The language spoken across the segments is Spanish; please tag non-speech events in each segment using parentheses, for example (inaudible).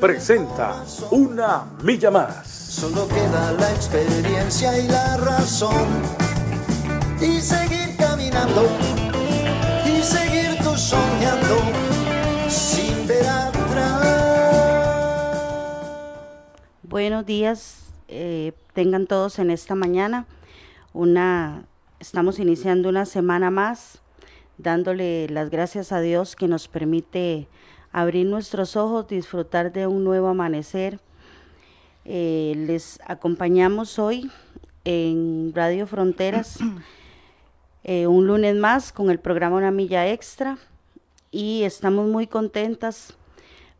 presenta Una Milla Más. Solo queda la experiencia y la razón. Y seguir caminando. Y seguir tú soñando. Sin ver atrás. Buenos días, eh, tengan todos en esta mañana. Una, estamos iniciando una semana más, dándole las gracias a Dios que nos permite abrir nuestros ojos, disfrutar de un nuevo amanecer. Eh, les acompañamos hoy en Radio Fronteras (clears throat) eh, un lunes más con el programa Una Milla Extra y estamos muy contentas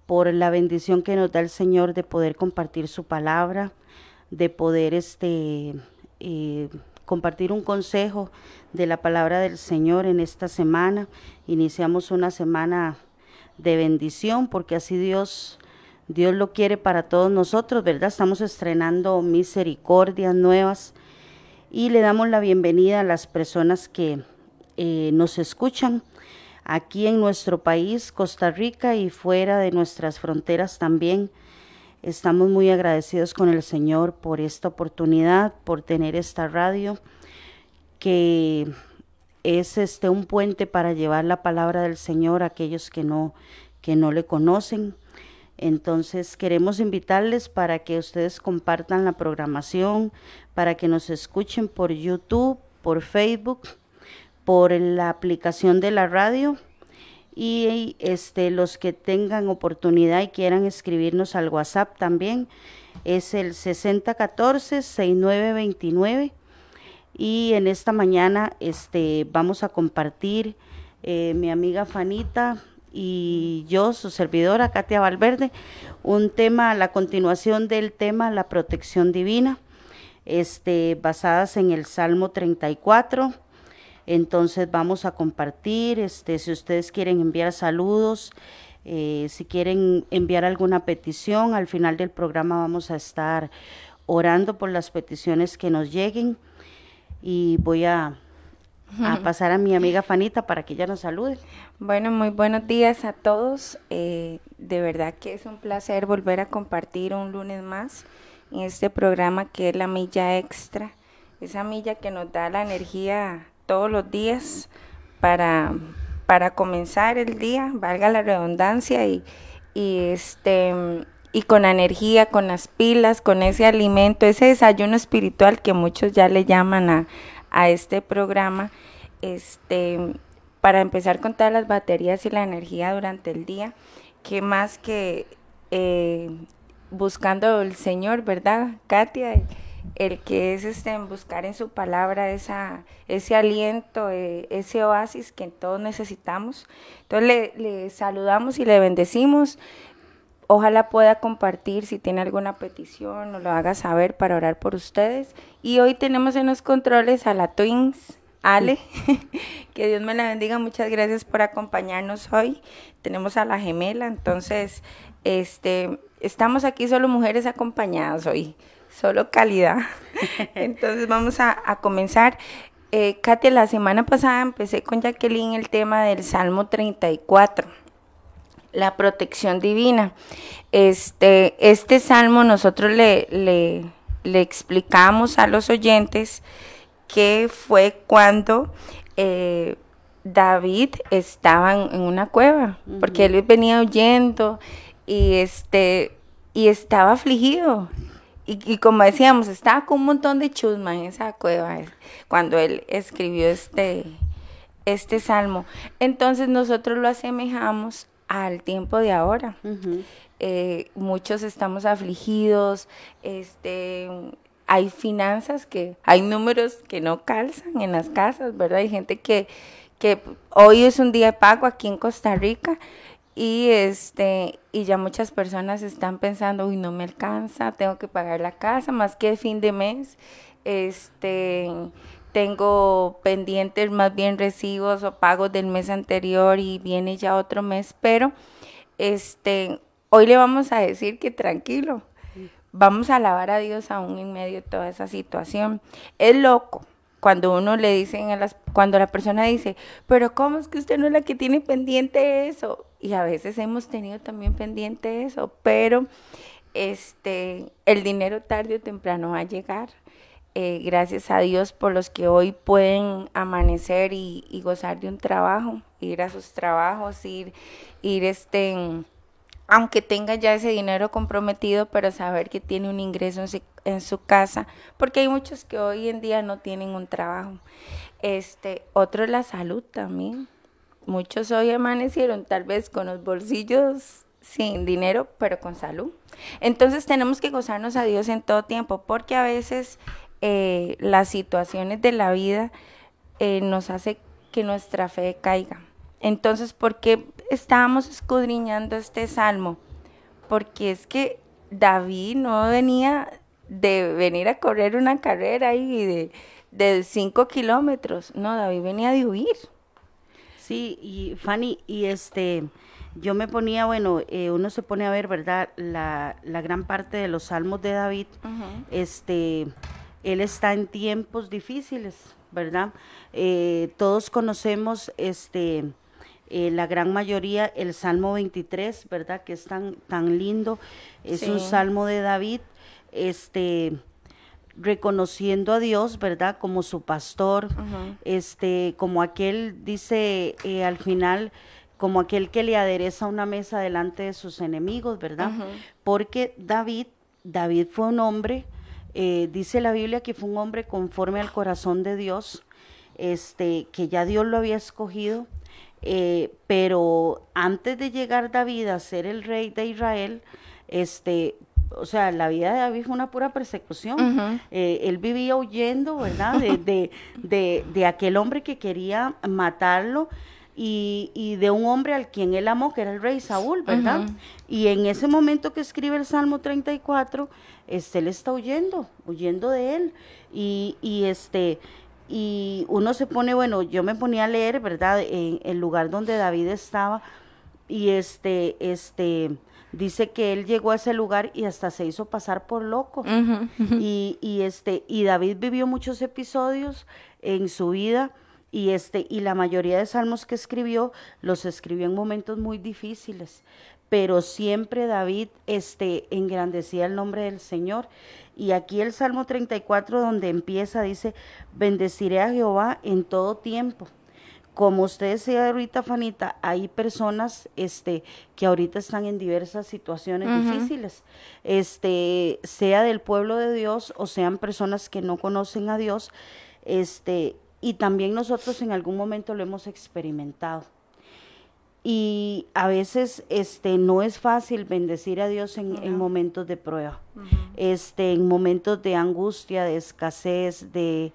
por la bendición que nos da el Señor de poder compartir su palabra, de poder este, eh, compartir un consejo de la palabra del Señor en esta semana. Iniciamos una semana de bendición, porque así Dios, Dios lo quiere para todos nosotros, ¿verdad? Estamos estrenando misericordias nuevas y le damos la bienvenida a las personas que eh, nos escuchan aquí en nuestro país, Costa Rica y fuera de nuestras fronteras también. Estamos muy agradecidos con el Señor por esta oportunidad, por tener esta radio que es este un puente para llevar la palabra del Señor a aquellos que no que no le conocen. Entonces queremos invitarles para que ustedes compartan la programación, para que nos escuchen por YouTube, por Facebook, por la aplicación de la radio y este los que tengan oportunidad y quieran escribirnos al WhatsApp también es el 6014 6929 y en esta mañana este, vamos a compartir eh, mi amiga Fanita y yo, su servidora, Katia Valverde, un tema, la continuación del tema, la protección divina, este, basadas en el Salmo 34. Entonces vamos a compartir, este, si ustedes quieren enviar saludos, eh, si quieren enviar alguna petición, al final del programa vamos a estar orando por las peticiones que nos lleguen y voy a, pasar a mi amiga Fanita para que ella nos salude. Bueno, muy buenos días a todos. Eh, de verdad que es un placer volver a compartir un lunes más en este programa que es la milla extra, esa milla que nos da la energía todos los días para, para comenzar el día, valga la redundancia, y, y este y con la energía, con las pilas, con ese alimento, ese desayuno espiritual que muchos ya le llaman a, a este programa, este, para empezar con todas las baterías y la energía durante el día, que más que eh, buscando el Señor, ¿verdad, Katia? El, que es este, buscar en su palabra esa, ese aliento, eh, ese oasis que todos necesitamos. Entonces le saludamos y le bendecimos Ojalá pueda compartir si tiene alguna petición o lo haga saber para orar por ustedes. Y hoy tenemos en los controles a la Twins, Ale. (laughs) que Dios me la bendiga. Muchas gracias por acompañarnos hoy. Tenemos a la gemela, entonces, este, estamos aquí solo mujeres acompañadas hoy, solo calidad. (laughs) entonces vamos a, comenzar. Eh, Katia, la semana pasada empecé con Jacqueline el tema del Salmo 34 la protección divina. Este, este salmo nosotros le, le, explicamos a los oyentes que fue cuando eh, David estaba en, una cueva, porque él venía huyendo y, este, y estaba afligido. Y, y, como decíamos, estaba con un montón de chusma en esa cueva cuando él escribió este, este salmo. Entonces nosotros lo asemejamos al tiempo de ahora. Eh, muchos estamos afligidos, este, hay finanzas que, hay números que no calzan en las casas, ¿verdad? Hay gente que, que hoy es un día de pago aquí en Costa Rica Y este, y ya muchas personas están pensando, uy, no me alcanza, tengo que pagar la casa más que fin de mes. Este, tengo pendientes más bien recibos o pagos del mes anterior y viene ya otro mes, pero este, hoy le vamos a decir que tranquilo, vamos a alabar a Dios aún en medio de toda esa situación. Es loco cuando uno le dicen a las, cuando la persona dice, pero ¿cómo es que usted no es la que tiene pendiente eso? Y a veces hemos tenido también pendiente eso, pero este, el dinero tarde o temprano va a llegar. Eh, gracias a Dios por los que hoy pueden amanecer y, gozar de un trabajo, ir a sus trabajos, ir, ir este, aunque tenga ya ese dinero comprometido, pero saber que tiene un ingreso en su, casa, porque hay muchos que hoy en día no tienen un trabajo. Este, otro es la salud también. Muchos hoy amanecieron tal vez con los bolsillos sin dinero, pero con salud. Entonces tenemos que gozarnos a Dios en todo tiempo, porque a veces eh, las situaciones de la vida eh, nos hace que nuestra fe caiga. Entonces, ¿por qué estábamos escudriñando este salmo? Porque es que David no venía de venir a correr una carrera ahí de, de cinco kilómetros, no, David venía de huir. Sí, y Fanny, y este, yo me ponía, bueno, eh, uno se pone a ver, ¿verdad? La, la, gran parte de los salmos de David, este, él está en tiempos difíciles, ¿verdad? Eh, todos conocemos, este, eh, la gran mayoría, el Salmo 23, ¿verdad? Que es tan, tan lindo. Es un salmo de David, este, reconociendo a Dios, ¿verdad? Como su pastor, este, como aquel, dice eh, al final, como aquel que le adereza una mesa delante de sus enemigos, ¿verdad? Porque David, David fue un hombre, eh, dice la Biblia que fue un hombre conforme al corazón de Dios, este, que ya Dios lo había escogido eh, pero antes de llegar David a ser el rey de Israel, este, o sea, la vida de David fue una pura persecución. Eh, él vivía huyendo, ¿verdad? De, de, de, aquel hombre que quería matarlo y, y, de un hombre al quien él amó, que era el rey Saúl, ¿verdad? Y en ese momento que escribe el Salmo 34, este, él está huyendo, huyendo de él. Y, y este, y uno se pone, bueno, yo me ponía a leer, ¿verdad? En el lugar donde David estaba y este, este, dice que él llegó a ese lugar y hasta se hizo pasar por loco. Y, y este, y David vivió muchos episodios en su vida y este, y la mayoría de salmos que escribió los escribió en momentos muy difíciles. Pero siempre David este, engrandecía el nombre del Señor. Y aquí el Salmo 34 donde empieza dice, bendeciré a Jehová en todo tiempo. Como usted decía ahorita, Fanita, hay personas este, que ahorita están en diversas situaciones difíciles, este, sea del pueblo de Dios o sean personas que no conocen a Dios, este, y también nosotros en algún momento lo hemos experimentado. Y a veces este no es fácil bendecir a Dios en, momentos de prueba, este, en momentos de angustia, de escasez, de,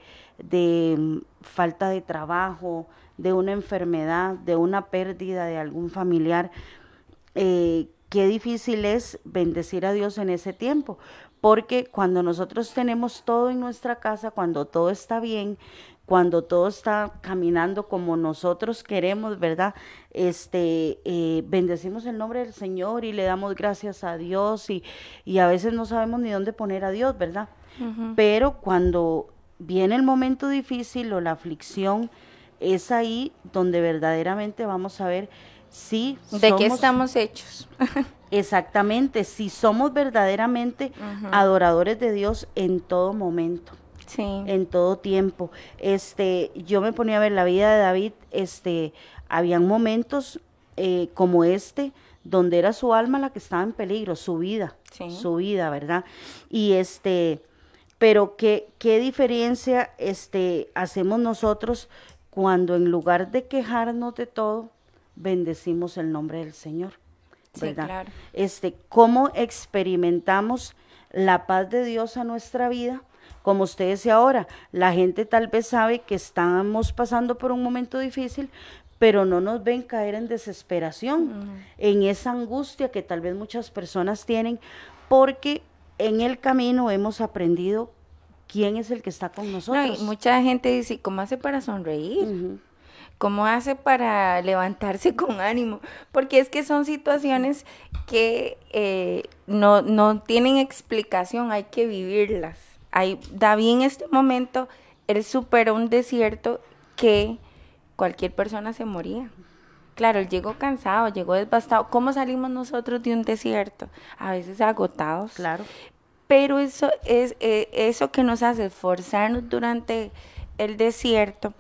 mm, falta de trabajo, de una enfermedad, de una pérdida de algún familiar. Eh, qué difícil es bendecir a Dios en ese tiempo, porque cuando nosotros tenemos todo en nuestra casa, cuando todo está bien, cuando todo está caminando como nosotros queremos, ¿verdad? Este, eh, bendecimos el nombre del Señor y le damos gracias a Dios y, y a veces no sabemos ni dónde poner a Dios, ¿verdad? Pero cuando viene el momento difícil o la aflicción, es ahí donde verdaderamente vamos a ver si... ¿De qué estamos hechos? (laughs) exactamente, si somos verdaderamente adoradores de Dios en todo momento en todo tiempo. Este, yo me ponía a ver la vida de David, este, habían momentos eh, como este, donde era su alma la que estaba en peligro, su vida, su vida, ¿verdad? Y este, pero qué, qué diferencia este, hacemos nosotros cuando en lugar de quejarnos de todo, bendecimos el nombre del Señor. ¿verdad? Este, cómo experimentamos la paz de Dios a nuestra vida como usted decía ahora, la gente tal vez sabe que estamos pasando por un momento difícil, pero no nos ven caer en desesperación, en esa angustia que tal vez muchas personas tienen, porque en el camino hemos aprendido quién es el que está con nosotros. mucha gente dice, ¿cómo hace para sonreír? ¿Cómo hace para levantarse con ánimo? Porque es que son situaciones que eh, no, no, tienen explicación, hay que vivirlas. Hay, David en este momento, él superó un desierto que cualquier persona se moría. Claro, él llegó cansado, llegó devastado. ¿Cómo salimos nosotros de un desierto? A veces agotados. Claro. Pero eso es eh, eso que nos hace esforzarnos durante el desierto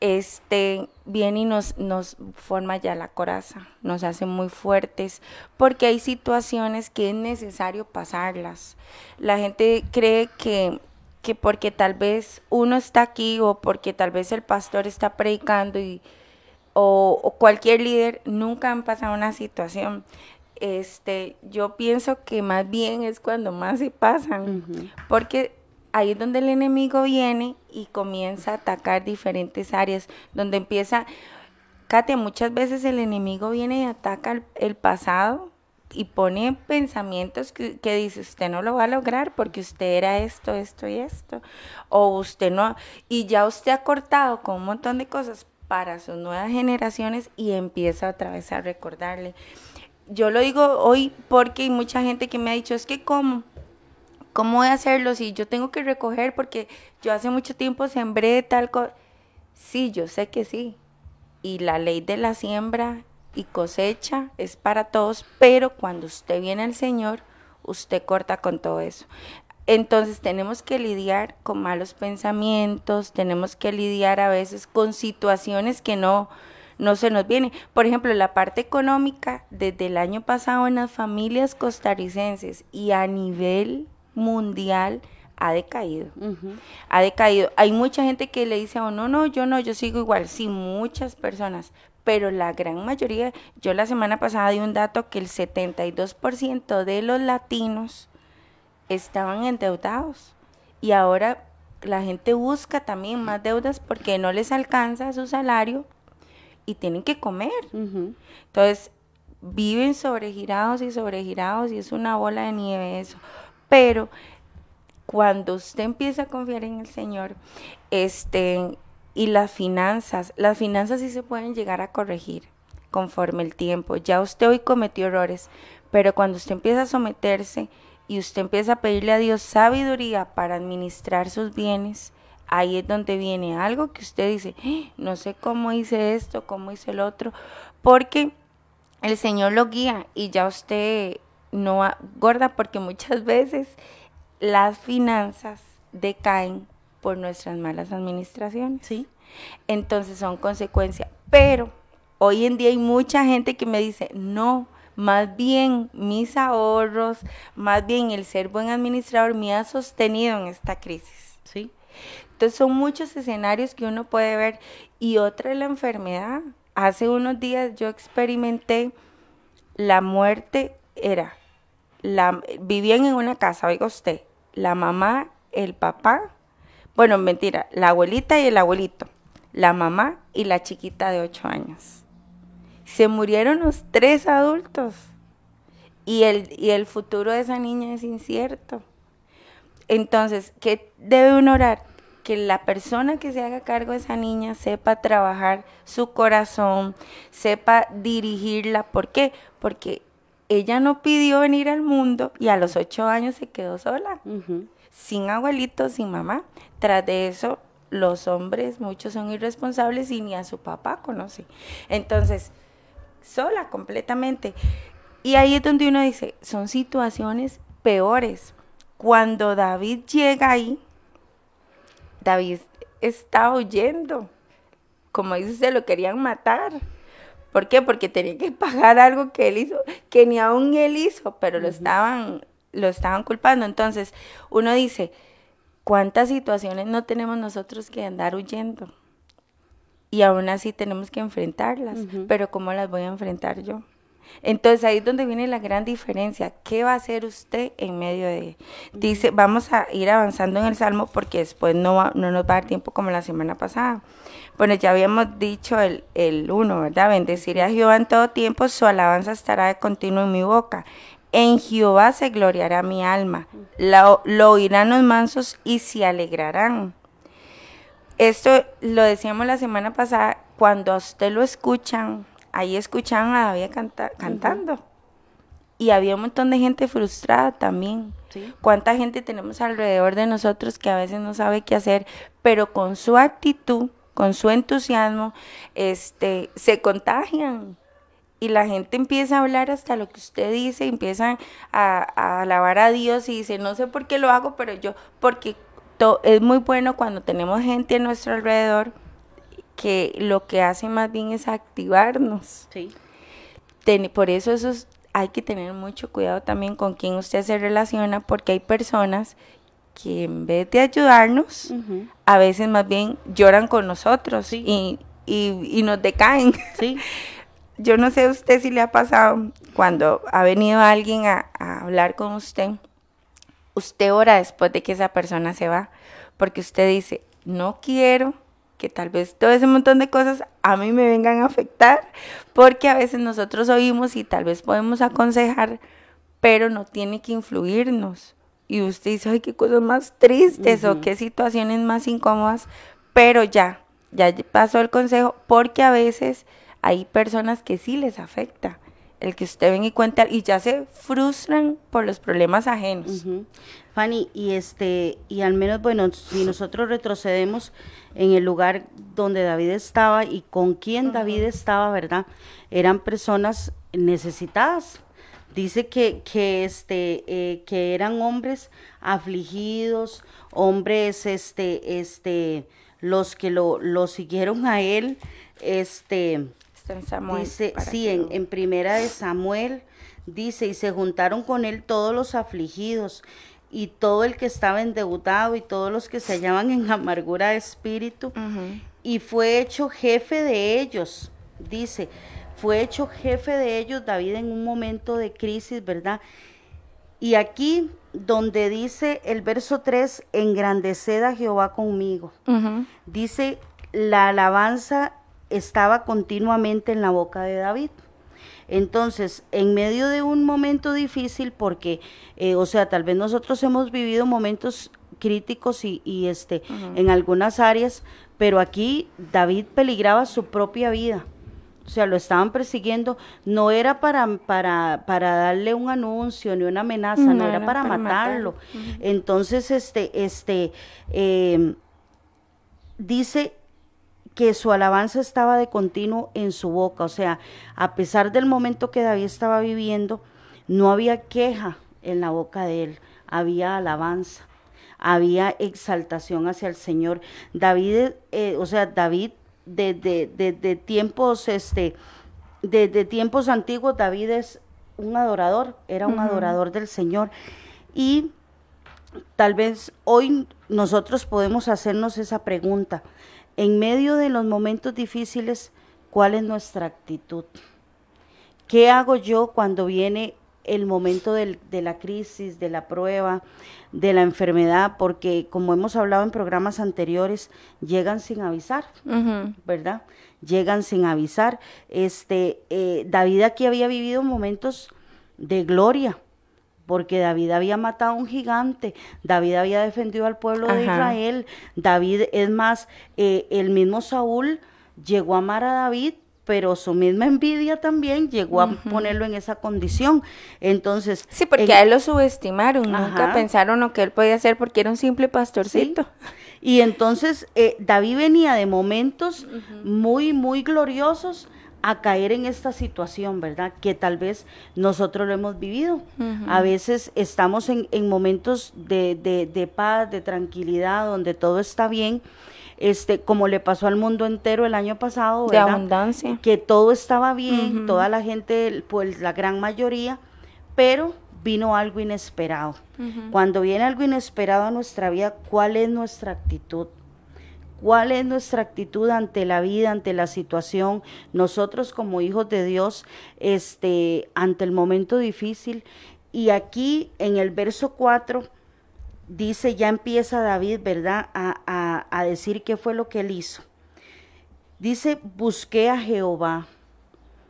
este viene y nos, nos forma ya la coraza, nos hace muy fuertes, porque hay situaciones que es necesario pasarlas. La gente cree que, que porque tal vez uno está aquí o porque tal vez el pastor está predicando y, o, cualquier líder, nunca han pasado una situación. Este, yo pienso que más bien es cuando más se pasan, porque ahí es donde el enemigo viene y comienza a atacar diferentes áreas, donde empieza, Katia, muchas veces el enemigo viene y ataca el, pasado y pone pensamientos que, dice, usted no lo va a lograr porque usted era esto, esto y esto, o usted no, y ya usted ha cortado con un montón de cosas para sus nuevas generaciones y empieza otra vez a recordarle. Yo lo digo hoy porque hay mucha gente que me ha dicho, es que cómo, ¿cómo voy a hacerlo si yo tengo que recoger porque yo hace mucho tiempo sembré tal cosa? Sí, yo sé que sí. Y la ley de la siembra y cosecha es para todos, pero cuando usted viene al Señor, usted corta con todo eso. Entonces tenemos que lidiar con malos pensamientos, tenemos que lidiar a veces con situaciones que no, no se nos vienen. Por ejemplo, la parte económica, desde el año pasado en las familias costarricenses y a nivel mundial ha decaído. Ha decaído. Hay mucha gente que le dice, oh, no, no, yo no, yo sigo igual. Sí, muchas personas. Pero la gran mayoría, yo la semana pasada di un dato que el 72% de los latinos estaban endeudados. Y ahora la gente busca también más deudas porque no les alcanza su salario y tienen que comer. Entonces, viven sobregirados y sobregirados y es una bola de nieve eso. Pero cuando usted empieza a confiar en el Señor, este, y las finanzas, las finanzas sí se pueden llegar a corregir conforme el tiempo. Ya usted hoy cometió errores, pero cuando usted empieza a someterse y usted empieza a pedirle a Dios sabiduría para administrar sus bienes, ahí es donde viene algo que usted dice, ¡Ah! no sé cómo hice esto, cómo hice el otro, porque el Señor lo guía y ya usted no gorda porque muchas (laughs) veces las finanzas decaen por nuestras malas administraciones. Sí. Entonces son consecuencias. Pero hoy en día hay mucha gente que me dice, no, más bien mis ahorros, más bien el ser buen administrador me ha sostenido en esta crisis. Sí. Entonces son muchos escenarios que uno puede ver. Y otra es la enfermedad. Hace unos días yo experimenté la muerte, era vivían en una casa, oiga usted, la mamá, el papá, bueno, mentira, la abuelita y el abuelito, la mamá y la chiquita de ocho años. Se murieron los tres adultos y el, y el futuro de esa niña es incierto. Entonces, ¿qué debe uno orar? Que la persona que se haga cargo de esa niña sepa trabajar su corazón, sepa dirigirla. ¿Por qué? Porque ella no pidió venir al mundo y a los ocho años se quedó sola, sin abuelito, sin mamá. Tras de eso, los hombres, muchos son irresponsables y ni a su papá conocen. Entonces, sola completamente. Y ahí es donde uno dice, son situaciones peores. Cuando David llega ahí, David está huyendo. Como dice, se lo querían matar. ¿Por qué? Porque tenía que pagar algo que él hizo, que ni aún él hizo, pero lo estaban, lo estaban culpando. Entonces, uno dice, ¿cuántas situaciones no tenemos nosotros que andar huyendo? Y aún así tenemos que enfrentarlas, pero ¿cómo las voy a enfrentar yo? Entonces ahí es donde viene la gran diferencia. ¿Qué va a hacer usted en medio de...? Dice, vamos a ir avanzando en el Salmo porque después no, no nos va a dar tiempo como la semana pasada. Bueno, ya habíamos dicho el, el uno, ¿verdad? Bendeciré a Jehová en todo tiempo, su alabanza estará de continuo en mi boca. En Jehová se gloriará mi alma, lo, lo oirán los mansos y se alegrarán. Esto lo decíamos la semana pasada, cuando a usted lo escuchan, ahí escuchaban a David cantando. Y había un montón de gente frustrada también. ¿Cuánta gente tenemos alrededor de nosotros que a veces no sabe qué hacer, pero con su actitud, con su entusiasmo, este, se contagian? Y la gente empieza a hablar hasta lo que usted dice, empiezan a, a alabar a Dios y dice, no sé por qué lo hago, pero yo, porque es muy bueno cuando tenemos gente a nuestro alrededor que lo que hace más bien es activarnos. Sí. por eso eso hay que tener mucho cuidado también con quién usted se relaciona, porque hay personas que en vez de ayudarnos, a veces más bien lloran con nosotros y, y, nos decaen. Sí. (laughs) Yo no sé a usted si le ha pasado cuando ha venido alguien a, a hablar con usted, usted ora después de que esa persona se va, porque usted dice, no quiero que tal vez todo ese montón de cosas a mí me vengan a afectar, porque a veces nosotros oímos y tal vez podemos aconsejar, pero no tiene que influirnos. Y usted dice, ay, qué cosas más tristes o qué situaciones más incómodas, pero ya, ya pasó el consejo, porque a veces hay personas que sí les afecta el que usted ven y cuenta y ya se frustran por los problemas ajenos. Fanny, y este, y al menos, bueno, si nosotros retrocedemos en el lugar donde David estaba y con quién David estaba, ¿verdad? Eran personas necesitadas. Dice que, que, este, eh, que eran hombres afligidos, hombres, este, este, los que lo, lo siguieron a él, este, dice, sí, en, en primera de Samuel, dice, y se juntaron con él todos los afligidos y todo el que estaba endeudado y todos los que se hallaban en amargura de espíritu, y fue hecho jefe de ellos, dice, fue hecho jefe de ellos David en un momento de crisis, ¿verdad? Y aquí donde dice el verso 3, engrandeced a Jehová conmigo, dice, la alabanza estaba continuamente en la boca de David. Entonces, en medio de un momento difícil, porque, eh, o sea, tal vez nosotros hemos vivido momentos críticos y, este, en algunas áreas, pero aquí David peligraba su propia vida. O sea, lo estaban persiguiendo, no era para, para, para darle un anuncio ni una amenaza, no, era, para, matarlo. Entonces, este, este, eh, dice que su alabanza estaba de continuo en su boca. O sea, a pesar del momento que David estaba viviendo, no había queja en la boca de él, había alabanza, había exaltación hacia el Señor. David, eh, o sea, David desde de, tiempos, este, desde tiempos antiguos, David es un adorador, era un adorador del Señor. Y tal vez hoy nosotros podemos hacernos esa pregunta en medio de los momentos difíciles, ¿cuál es nuestra actitud? ¿Qué hago yo cuando viene el momento de la crisis, de la prueba, de la enfermedad? Porque como hemos hablado en programas anteriores, llegan sin avisar, ¿verdad? Llegan sin avisar. Este, eh, David aquí había vivido momentos de gloria, porque David había matado a un gigante, David había defendido al pueblo de Israel, David, es más, eh, el mismo Saúl llegó a amar a David pero su misma envidia también llegó a ponerlo en esa condición. Entonces. Sí, porque a él lo subestimaron, nunca pensaron lo que él podía hacer porque era un simple pastorcito. Y entonces eh, David venía de momentos muy, muy gloriosos a caer en esta situación, ¿verdad? Que tal vez nosotros lo hemos vivido. A veces estamos en, momentos de, de, paz, de tranquilidad, donde todo está bien, este, como le pasó al mundo entero el año pasado, ¿verdad? De abundancia. Que todo estaba bien, toda la gente, pues la gran mayoría, pero vino algo inesperado. Cuando viene algo inesperado a nuestra vida, ¿cuál es nuestra actitud? ¿Cuál es nuestra actitud ante la vida, ante la situación? Nosotros como hijos de Dios, este, ante el momento difícil. Y aquí en el verso 4 dice, ya empieza David, ¿verdad? A, a decir qué fue lo que él hizo. Dice, busqué a Jehová.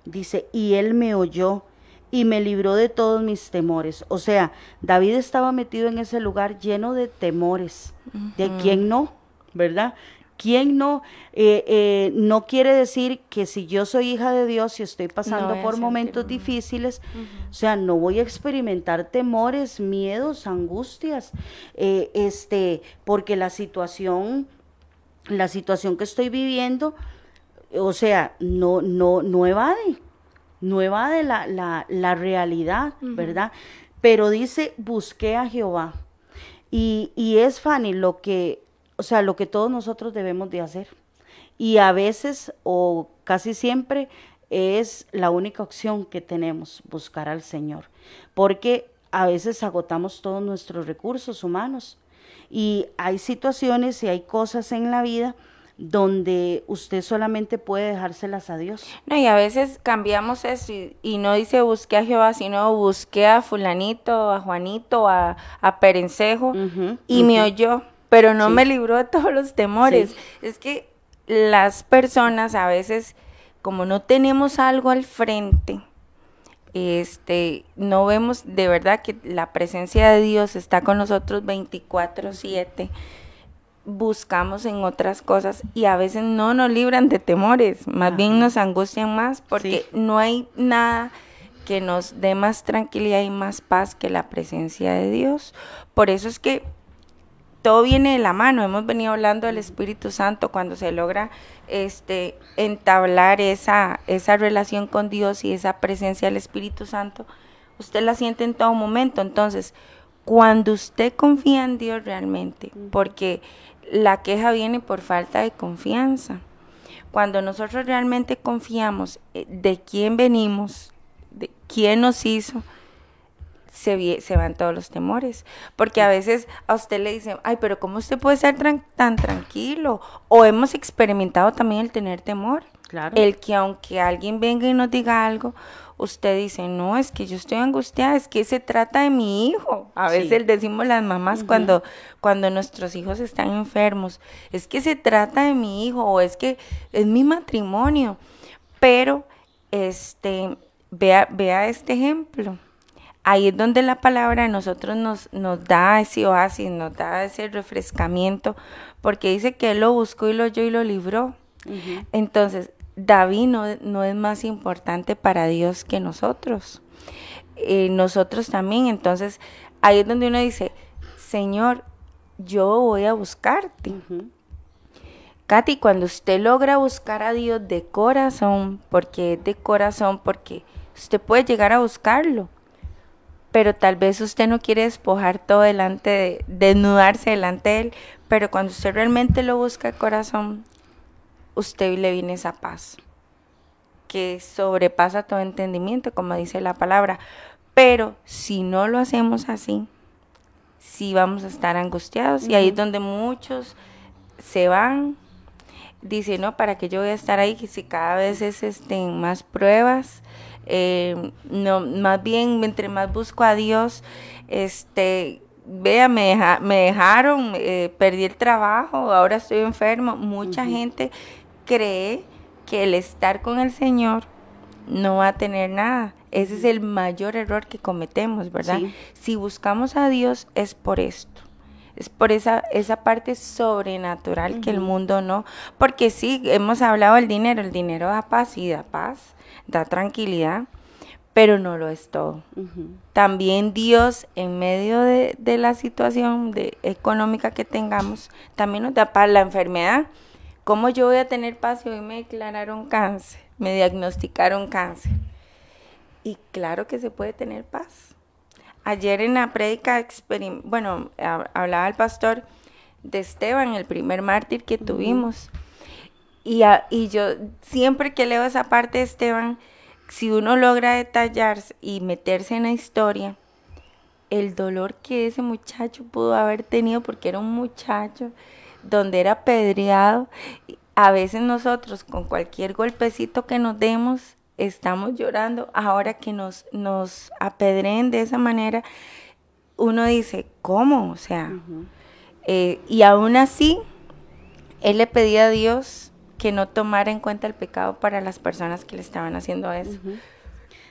Dice, y él me oyó y me libró de todos mis temores. O sea, David estaba metido en ese lugar lleno de temores. ¿De quién no? ¿Verdad? ¿Quién no? Eh, eh, no quiere decir que si yo soy hija de Dios y estoy pasando por momentos difíciles, o sea, no voy a experimentar temores, miedos, angustias, eh, este, porque la situación, la situación que estoy viviendo, o sea, no, no, no evade, nueva de la, la, la realidad, ¿verdad? Pero dice, busqué a Jehová. Y, y es, Fanny, lo que, o sea, lo que todos nosotros debemos de hacer. Y a veces, o casi siempre, es la única opción que tenemos, buscar al Señor. Porque a veces agotamos todos nuestros recursos humanos. Y hay situaciones y hay cosas en la vida donde usted solamente puede dejárselas a Dios. No, y a veces cambiamos eso y, no dice busqué a Jehová, sino busqué a fulanito, a Juanito, a, a Perencejo y me oyó, pero no me libró de (laughs) todos los temores. Es que las personas a veces, como no tenemos algo al frente, este, no vemos de verdad que la presencia de Dios está con nosotros 24/7 buscamos en otras cosas y a veces no nos libran de temores, más bien nos angustian más porque no hay nada que nos dé más tranquilidad y más paz que la presencia de Dios. Por eso es que todo viene de la mano. Hemos venido hablando del Espíritu Santo cuando se logra este entablar esa esa relación con Dios y esa presencia del Espíritu Santo, usted la siente en todo momento. Entonces, cuando usted confía en Dios realmente, porque la queja viene por falta de confianza. Cuando nosotros realmente confiamos eh, de quién venimos, de quién nos hizo, se, se, van todos los temores. Porque a veces a usted le dicen, ay, pero ¿cómo usted puede ser tan tranquilo? O hemos experimentado también el tener temor. Claro. El que aunque alguien venga y nos diga algo, usted dice, no, es que yo estoy angustiada, es que se trata de mi hijo. A veces decimos las mamás cuando, cuando nuestros hijos están enfermos, es que se trata de mi hijo o es que es mi matrimonio. Pero, este, vea, vea este ejemplo. Ahí es donde la palabra a nosotros nos, nos da ese oasis, nos da ese refrescamiento, porque dice que él lo buscó y lo oyó y lo libró. Entonces, David no, es más importante para Dios que nosotros. Eh, nosotros también, entonces ahí es donde uno dice, Señor, yo voy a buscarte. Katy, cuando usted logra buscar a Dios de corazón, porque es de corazón, porque usted puede llegar a buscarlo, pero tal vez usted no quiere despojar todo delante de, desnudarse delante de él, pero cuando usted realmente lo busca de corazón, usted le viene esa paz que sobrepasa todo entendimiento, como dice la palabra. Pero si no lo hacemos así, sí vamos a estar angustiados. Y ahí es donde muchos se van. Dicen, no, ¿para que yo voy a estar ahí? Que si cada vez es este, más pruebas. Eh, no, más bien, entre más busco a Dios, este, vea, me, me dejaron, eh, perdí el trabajo, ahora estoy enfermo. Mucha gente cree que el estar con el Señor no va a tener nada. Ese es el mayor error que cometemos, ¿verdad? Si buscamos a Dios es por esto. Es por esa, esa parte sobrenatural que el mundo no. Porque sí, hemos hablado del dinero. El dinero da paz y da paz, da tranquilidad, pero no lo es todo. También Dios, en medio de, de la situación de, económica que tengamos, también nos da paz. La enfermedad ¿Cómo yo voy a tener paz si hoy me declararon cáncer? Me diagnosticaron cáncer. Y claro que se puede tener paz. Ayer en la prédica, bueno, hablaba el pastor de Esteban, el primer mártir que tuvimos. Y, y yo siempre que leo esa parte de Esteban, si uno logra detallar y meterse en la historia, el dolor que ese muchacho pudo haber tenido, porque era un muchacho, donde era apedreado. A veces nosotros con cualquier golpecito que nos demos, estamos llorando. Ahora que nos, nos apedreen de esa manera, uno dice, ¿cómo? O sea, eh, y aún así, él le pedía a Dios que no tomara en cuenta el pecado para las personas que le estaban haciendo eso.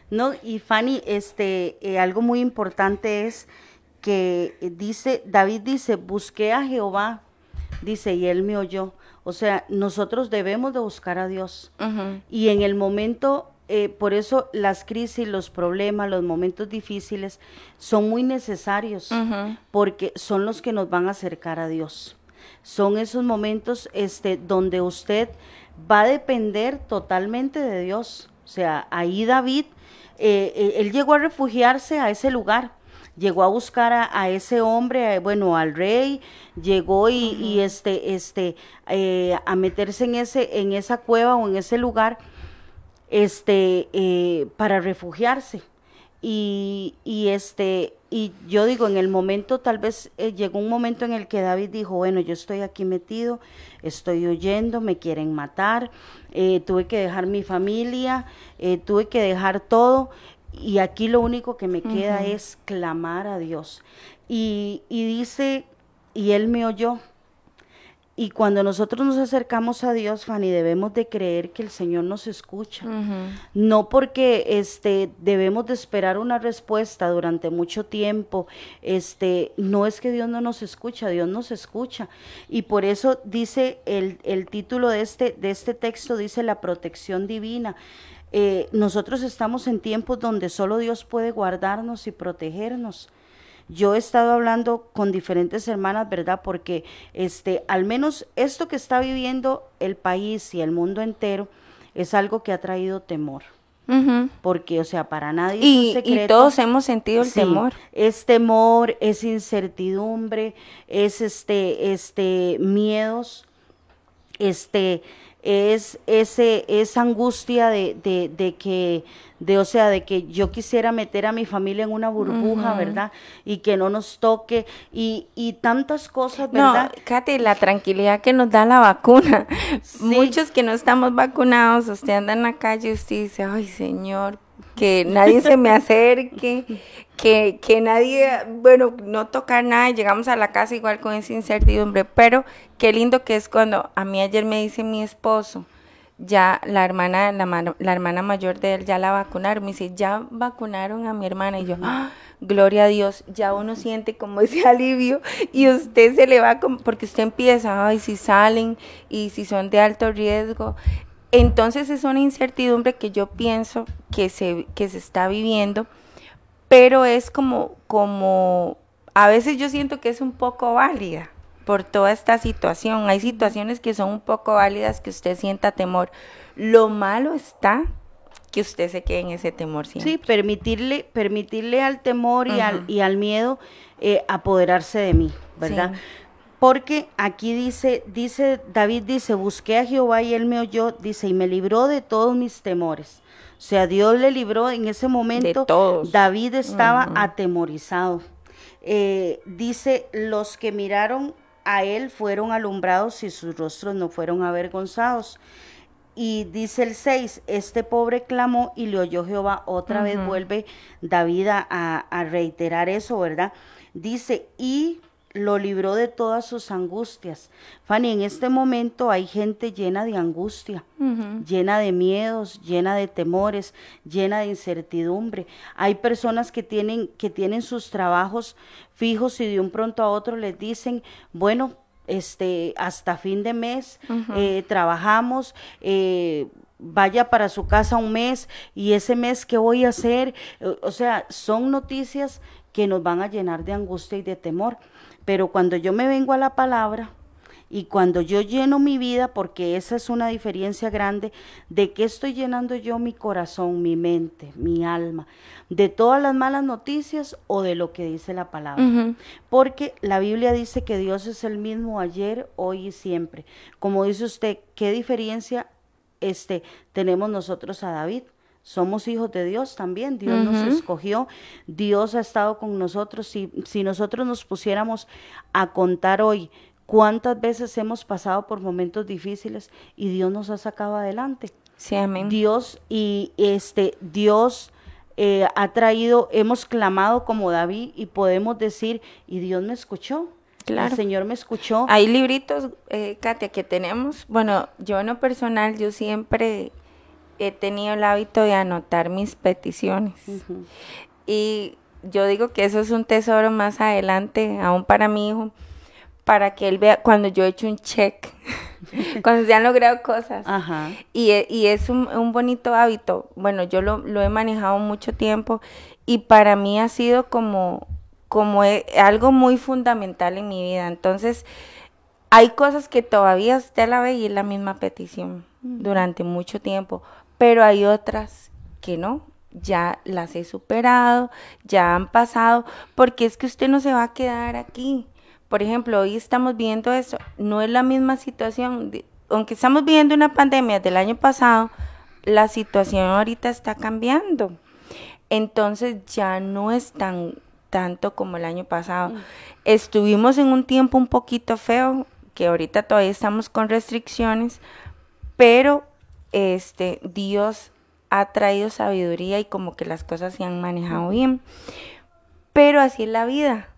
No, y Fanny, este, eh, algo muy importante es que dice, David dice, busqué a Jehová, dice, y él me oyó. O sea, nosotros debemos de buscar a Dios. Y en el momento, eh, por eso las crisis, los problemas, los momentos difíciles son muy necesarios, porque son los que nos van a acercar a Dios. Son esos momentos este, donde usted va a depender totalmente de Dios. O sea, ahí David, eh, eh, él llegó a refugiarse a ese lugar llegó a buscar a, ese hombre, bueno, al rey, llegó y, este, este, eh, a meterse en ese, en esa cueva o en ese lugar, este, eh, para refugiarse. Y, y, este, y yo digo, en el momento, tal vez eh, llegó un momento en el que David dijo, bueno, yo estoy aquí metido, estoy oyendo, me quieren matar, tuve que dejar mi familia, tuve que dejar todo, y aquí lo único que me queda es clamar a Dios. Y, dice, y Él me oyó. Y cuando nosotros nos acercamos a Dios, Fanny, debemos de creer que el Señor nos escucha. No porque este, debemos de esperar una respuesta durante mucho tiempo. Este, no es que Dios no nos escucha, Dios nos escucha. Y por eso dice el, el título de este, de este texto, dice la protección divina. Eh, nosotros estamos en tiempos donde solo Dios puede guardarnos y protegernos. Yo he estado hablando con diferentes hermanas, ¿verdad? Porque este, al menos esto que está viviendo el país y el mundo entero es algo que ha traído temor. Porque, o sea, para nadie y, es un secreto. Y todos hemos sentido el temor. Es temor, es incertidumbre, es este, este, miedos, este, es ese, esa angustia de, de, de, que, de, o sea, de que yo quisiera meter a mi familia en una burbuja, ¿verdad? Y que no nos toque, y, y tantas cosas, ¿verdad? No, Katy, la tranquilidad que nos da la vacuna. Muchos que no estamos vacunados, usted anda en la calle y usted dice, ay, Señor, que nadie se me acerque, que, que nadie, bueno, no tocar nada, llegamos a la casa igual con esa incertidumbre, pero qué lindo que es cuando a mí ayer me dice mi esposo, ya la hermana, la, la hermana mayor de él ya la vacunaron, me dice, ya vacunaron a mi hermana y yo, ¡Ah! gloria a Dios, ya uno siente como ese (laughs) alivio y usted se le va, porque usted empieza, ay, si salen y si son de alto riesgo, entonces es una incertidumbre que yo pienso que se, que se está viviendo, pero es como, como, a veces yo siento que es un poco válida por toda esta situación. Hay situaciones que son un poco válidas que usted sienta temor. Lo malo está que usted se quede en ese temor siempre. Sí, permitirle, permitirle al temor y, al, y al miedo eh, apoderarse de mí, ¿verdad? Porque aquí dice, dice, David dice, busqué a Jehová y él me oyó, dice, y me libró de todos mis temores. O sea, Dios le libró en ese momento. David estaba atemorizado. Eh, dice, los que miraron a él fueron alumbrados y sus rostros no fueron avergonzados. Y dice el 6, este pobre clamó y le oyó Jehová. Otra vez vuelve David a, a reiterar eso, ¿verdad? Dice, y lo libró de todas sus angustias. Fanny, en este momento hay gente llena de angustia, llena de miedos, llena de temores, llena de incertidumbre. Hay personas que tienen, que tienen sus trabajos fijos y de un pronto a otro les dicen, bueno, este, hasta fin de mes eh, trabajamos, eh, vaya para su casa un mes y ese mes qué voy a hacer. O sea, son noticias que nos van a llenar de angustia y de temor. Pero cuando yo me vengo a la palabra y cuando yo lleno mi vida, porque esa es una diferencia grande, de qué estoy llenando yo mi corazón, mi mente, mi alma, de todas las malas noticias o de lo que dice la palabra. Porque la Biblia dice que Dios es el mismo ayer, hoy y siempre. Como dice usted, ¿qué diferencia este, tenemos nosotros a David? Somos hijos de Dios también, Dios nos escogió, Dios ha estado con nosotros. Si, si nosotros nos pusiéramos a contar hoy cuántas veces hemos pasado por momentos difíciles y Dios nos ha sacado adelante. Sí, amén. Dios y este Dios eh, ha traído, hemos clamado como David y podemos decir, y Dios me escuchó. Claro. El Señor me escuchó. Hay libritos, eh, Katia, que tenemos. Bueno, yo en lo personal, yo siempre he tenido el hábito de anotar mis peticiones. Y yo digo que eso es un tesoro más adelante, aún para mi hijo, para que él vea cuando yo he hecho un check, (laughs) cuando se han logrado cosas. Ajá. Y, e- y es un, un bonito hábito. Bueno, yo lo, lo he manejado mucho tiempo y para mí ha sido como, como e- algo muy fundamental en mi vida. Entonces, hay cosas que todavía usted la ve y es la misma petición durante mucho tiempo, pero hay otras que no. Ya las he superado, ya han pasado, porque es que usted no se va a quedar aquí. Por ejemplo, hoy estamos viendo eso, no es la misma situación, aunque estamos viviendo una pandemia del año pasado, la situación ahorita está cambiando. Entonces ya no es tan tanto como el año pasado. Estuvimos en un tiempo un poquito feo, que ahorita todavía estamos con restricciones, pero este Dios ha traído sabiduría y como que las cosas se han manejado bien. Pero así es la vida.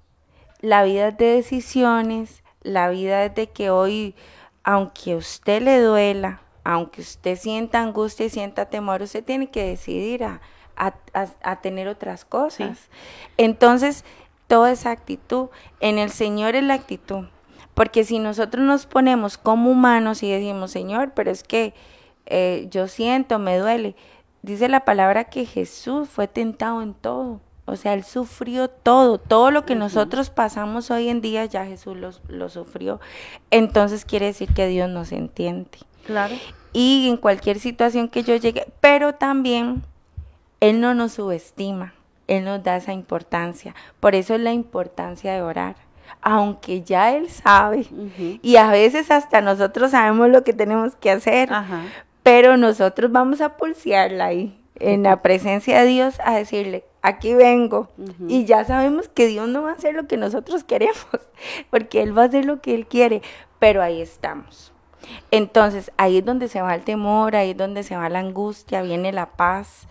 La vida es de decisiones, la vida es de que hoy, aunque a usted le duela, aunque usted sienta angustia y sienta temor, usted tiene que decidir a, a- a- a tener otras cosas. Entonces, toda esa actitud, en el Señor es la actitud. Porque si nosotros nos ponemos como humanos y decimos, Señor, pero es que eh, yo siento, me duele, dice la palabra que Jesús fue tentado en todo. O sea, Él sufrió todo, todo lo que nosotros pasamos hoy en día, ya Jesús lo, lo sufrió. Entonces quiere decir que Dios nos entiende. Claro. Y en cualquier situación que yo llegue, pero también Él no nos subestima, Él nos da esa importancia. Por eso es la importancia de orar. Aunque ya Él sabe, y a veces hasta nosotros sabemos lo que tenemos que hacer, Ajá. Pero nosotros vamos a pulsearla ahí, en la presencia de Dios, a decirle, aquí vengo. Y ya sabemos que Dios no va a hacer lo que nosotros (laughs) queremos, porque Él va a hacer lo que Él quiere, pero ahí estamos. Entonces, ahí es donde se va el temor, ahí es donde se va la angustia, viene la paz,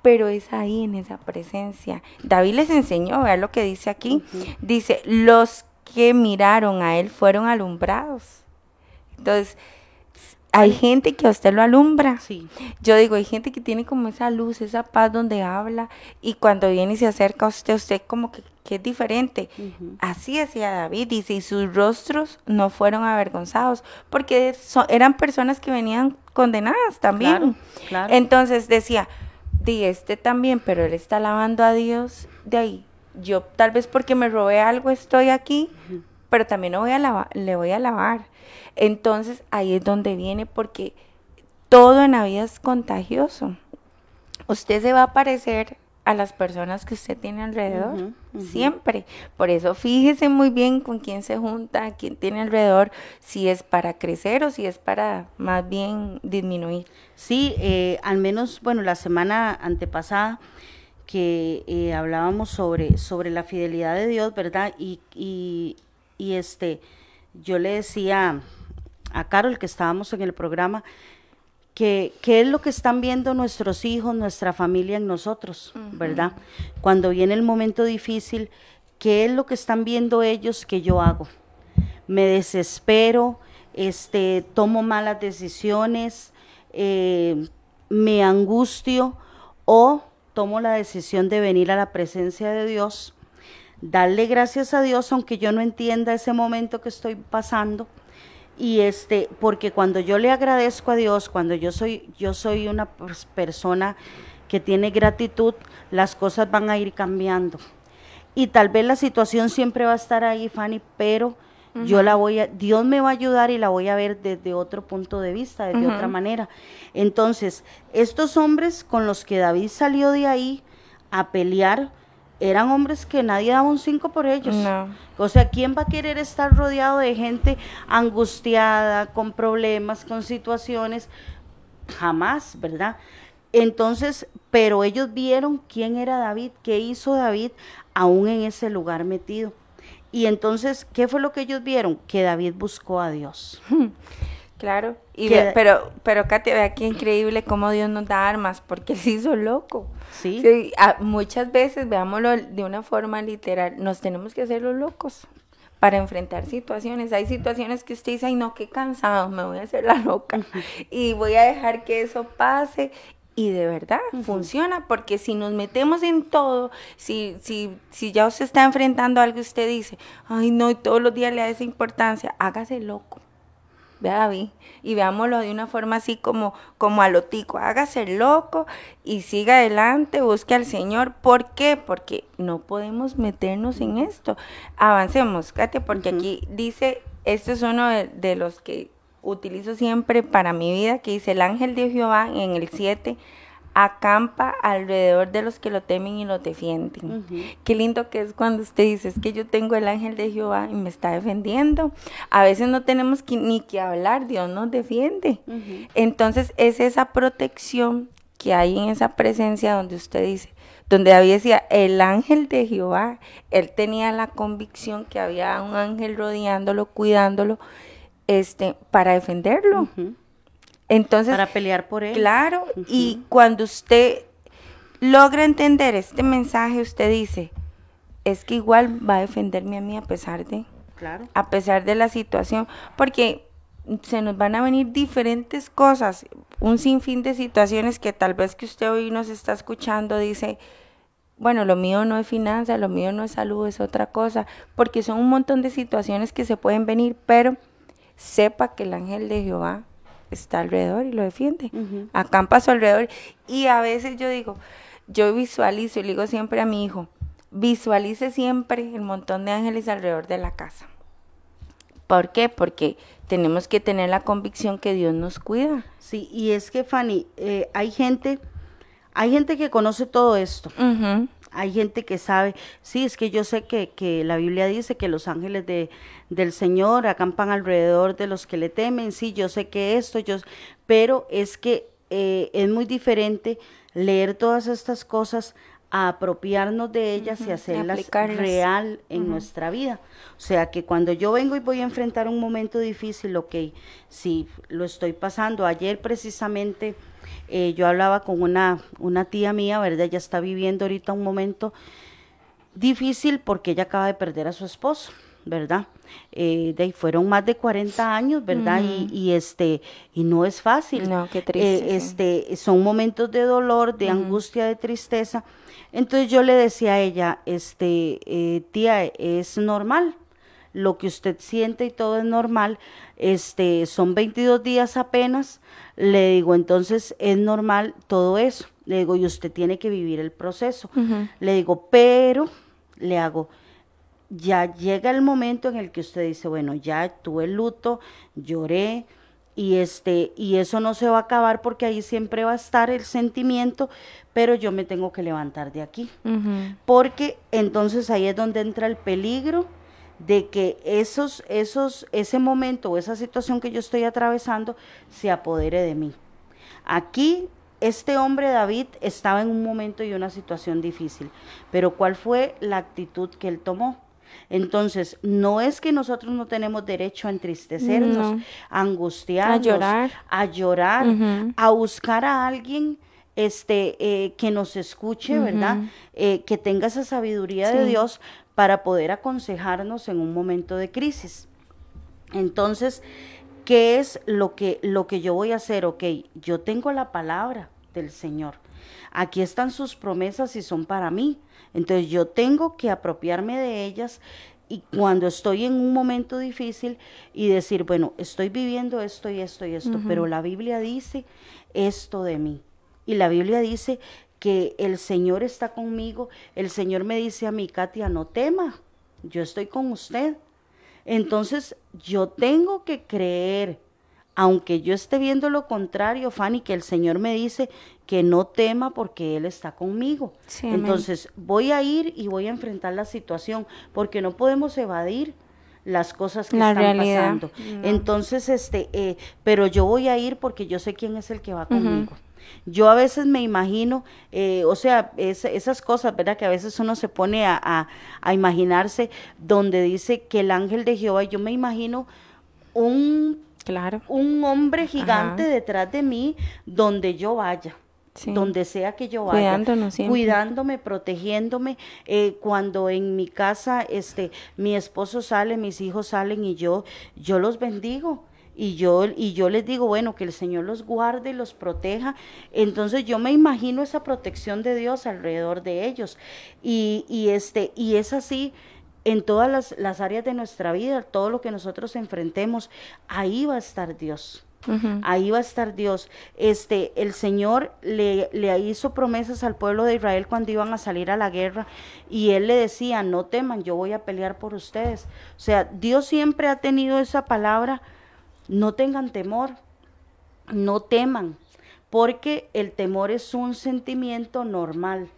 pero es ahí en esa presencia. David les enseñó, vean lo que dice aquí. Dice, los que miraron a él fueron alumbrados. Entonces, hay gente que a usted lo alumbra. Sí. Yo digo, hay gente que tiene como esa luz, esa paz donde habla y cuando viene y se acerca a usted, usted como que, que es diferente. Así decía David, dice, y sus rostros no fueron avergonzados, porque so- eran personas que venían condenadas también. Claro, claro. Entonces decía, di este también, pero él está alabando a Dios de ahí. Yo tal vez porque me robé algo estoy aquí, pero también no voy a lava- le voy a alabar. Entonces ahí es donde viene porque todo en la vida es contagioso. Usted se va a parecer a las personas que usted tiene alrededor, siempre. Por eso fíjese muy bien con quién se junta, quién tiene alrededor, si es para crecer o si es para más bien disminuir. Sí, eh, al menos, bueno, la semana antepasada que eh, hablábamos sobre, sobre la fidelidad de Dios, ¿verdad? Y, y, y este, yo le decía a Carol que estábamos en el programa que qué es lo que están viendo nuestros hijos, nuestra familia en nosotros, ¿verdad? Cuando viene el momento difícil, ¿qué es lo que están viendo ellos que yo hago? me desespero, este, tomo malas decisiones, eh, me angustio o tomo la decisión de venir a la presencia de Dios, darle gracias a Dios aunque yo no entienda ese momento que estoy pasando. Y este, porque cuando yo le agradezco a Dios, cuando yo soy, yo soy una pers- persona que tiene gratitud, las cosas van a ir cambiando. Y tal vez la situación siempre va a estar ahí, Fanny, pero yo la voy a, Dios me va a ayudar y la voy a ver desde otro punto de vista, desde otra manera. Entonces, estos hombres con los que David salió de ahí a pelear, eran hombres que nadie daba un cinco por ellos. No. O sea, ¿quién va a querer estar rodeado de gente angustiada, con problemas, con situaciones? Jamás, ¿verdad? Entonces, pero ellos vieron quién era David, qué hizo David aún en ese lugar metido. Y entonces, ¿qué fue lo que ellos vieron? Que David buscó a Dios. (laughs) Claro, y pero, pero Katia, vea qué increíble cómo Dios nos da armas, porque Él se hizo loco. Sí. muchas veces, veámoslo de una forma literal, nos tenemos que hacer los locos para enfrentar situaciones. Hay situaciones que usted dice, ay no, qué cansado, me voy a hacer la loca (laughs) y voy a dejar que eso pase. Y de verdad funciona, porque si nos metemos en todo, si, si, si ya usted está enfrentando algo, usted dice, ay no, y todos los días le da esa importancia, hágase loco Vea David, y veámoslo de una forma así como, como a lo tico, hágase loco y siga adelante, busque al Señor. ¿Por qué? Porque no podemos meternos en esto. Avancemos, Katia, porque aquí dice, esto es uno de, los que utilizo siempre para mi vida, que dice el ángel de Jehová en el 7 acampa alrededor de los que lo temen y lo defienden. Qué lindo que es cuando usted dice, es que yo tengo el ángel de Jehová y me está defendiendo. A veces no tenemos ni que hablar, Dios nos defiende. Entonces es esa protección que hay en esa presencia donde usted dice, donde David decía, el ángel de Jehová, él tenía la convicción que había un ángel rodeándolo, cuidándolo, este, para defenderlo. Entonces, para pelear por él. Claro, y cuando usted logra entender este mensaje, usted dice, es que igual va a defenderme a mí a pesar de, claro. a pesar de la situación, porque se nos van a venir diferentes cosas, un sinfín de situaciones que tal vez que usted hoy nos está escuchando dice, bueno, lo mío no es finanza, lo mío no es salud, es otra cosa, porque son un montón de situaciones que se pueden venir, pero sepa que el ángel de Jehová está alrededor y lo defiende. Acampa a su alrededor. Y a veces yo digo, yo visualizo y le digo siempre a mi hijo, visualice siempre el montón de ángeles alrededor de la casa. ¿Por qué? Porque tenemos que tener la convicción que Dios nos cuida. Sí, y es que Fanny, eh, hay gente, hay gente que conoce todo esto. Hay gente que sabe, sí, es que yo sé que, que la Biblia dice que los ángeles de, del Señor acampan alrededor de los que le temen, sí, yo sé que esto, yo, pero es que eh, es muy diferente leer todas estas cosas a apropiarnos de ellas y hacerlas real en nuestra vida. O sea que cuando yo vengo y voy a enfrentar un momento difícil, ok, si lo estoy pasando, ayer precisamente eh, yo hablaba con una, una tía mía, ¿verdad? Ella está viviendo ahorita un momento difícil porque ella acaba de perder a su esposo, ¿verdad? Eh, de, fueron más de 40 años, ¿verdad? y, y, este, y no es fácil. No, qué triste. Eh, este, son momentos de dolor, de angustia, de tristeza. Entonces yo le decía a ella, este, tía, es normal, lo que usted siente y todo es normal, este, son 22 días apenas, le digo, entonces es normal todo eso, le digo, y usted tiene que vivir el proceso, le digo, pero le hago, ya llega el momento en el que usted dice, bueno, ya tuve el luto, lloré, y este y eso no se va a acabar porque ahí siempre va a estar el sentimiento pero yo me tengo que levantar de aquí porque entonces ahí es donde entra el peligro de que esos, esos, ese momento o esa situación que yo estoy atravesando se apodere de mí. Aquí este hombre David estaba en un momento y una situación difícil, pero ¿cuál fue la actitud que él tomó? Entonces, no es que nosotros no tenemos derecho a entristecernos, a angustiarnos, a llorar, a, llorar, a buscar a alguien este, eh, que nos escuche, ¿verdad? Eh, que tenga esa sabiduría de Dios para poder aconsejarnos en un momento de crisis. Entonces, ¿qué es lo que, lo que yo voy a hacer? Ok, yo tengo la palabra del Señor. Aquí están sus promesas y son para mí. Entonces yo tengo que apropiarme de ellas y cuando estoy en un momento difícil y decir, bueno, estoy viviendo esto y esto y esto, pero la Biblia dice esto de mí. Y la Biblia dice que el Señor está conmigo, el Señor me dice a mí, Katia, no tema, yo estoy con usted. Entonces yo tengo que creer, aunque yo esté viendo lo contrario, Fanny, que el Señor me dice que no tema porque Él está conmigo. Entonces voy a ir y voy a enfrentar la situación, porque no podemos evadir las cosas que están pasando. Entonces, este, eh, pero yo voy a ir porque yo sé quién es el que va conmigo. Yo a veces me imagino, eh, o sea, esas cosas, ¿verdad? Que a veces uno se pone a, a, imaginarse donde dice que el ángel de Jehová, yo me imagino un, claro. un hombre gigante detrás de mí donde yo vaya donde sea que yo vaya, cuidándome, protegiéndome. Eh, cuando en mi casa, este, mi esposo sale, mis hijos salen y yo, yo los bendigo. Y yo y yo les digo bueno que el Señor los guarde y los proteja entonces yo me imagino esa protección de Dios alrededor de ellos. Y, y este y es así en todas las, las áreas de nuestra vida todo lo que nosotros enfrentemos ahí va a estar Dios Ahí va a estar Dios. Este, el Señor le, le, hizo promesas al pueblo de Israel cuando iban a salir a la guerra y él le decía, no teman, yo voy a pelear por ustedes. O sea, Dios siempre ha tenido esa palabra, no tengan temor, no teman, porque el temor es un sentimiento normal.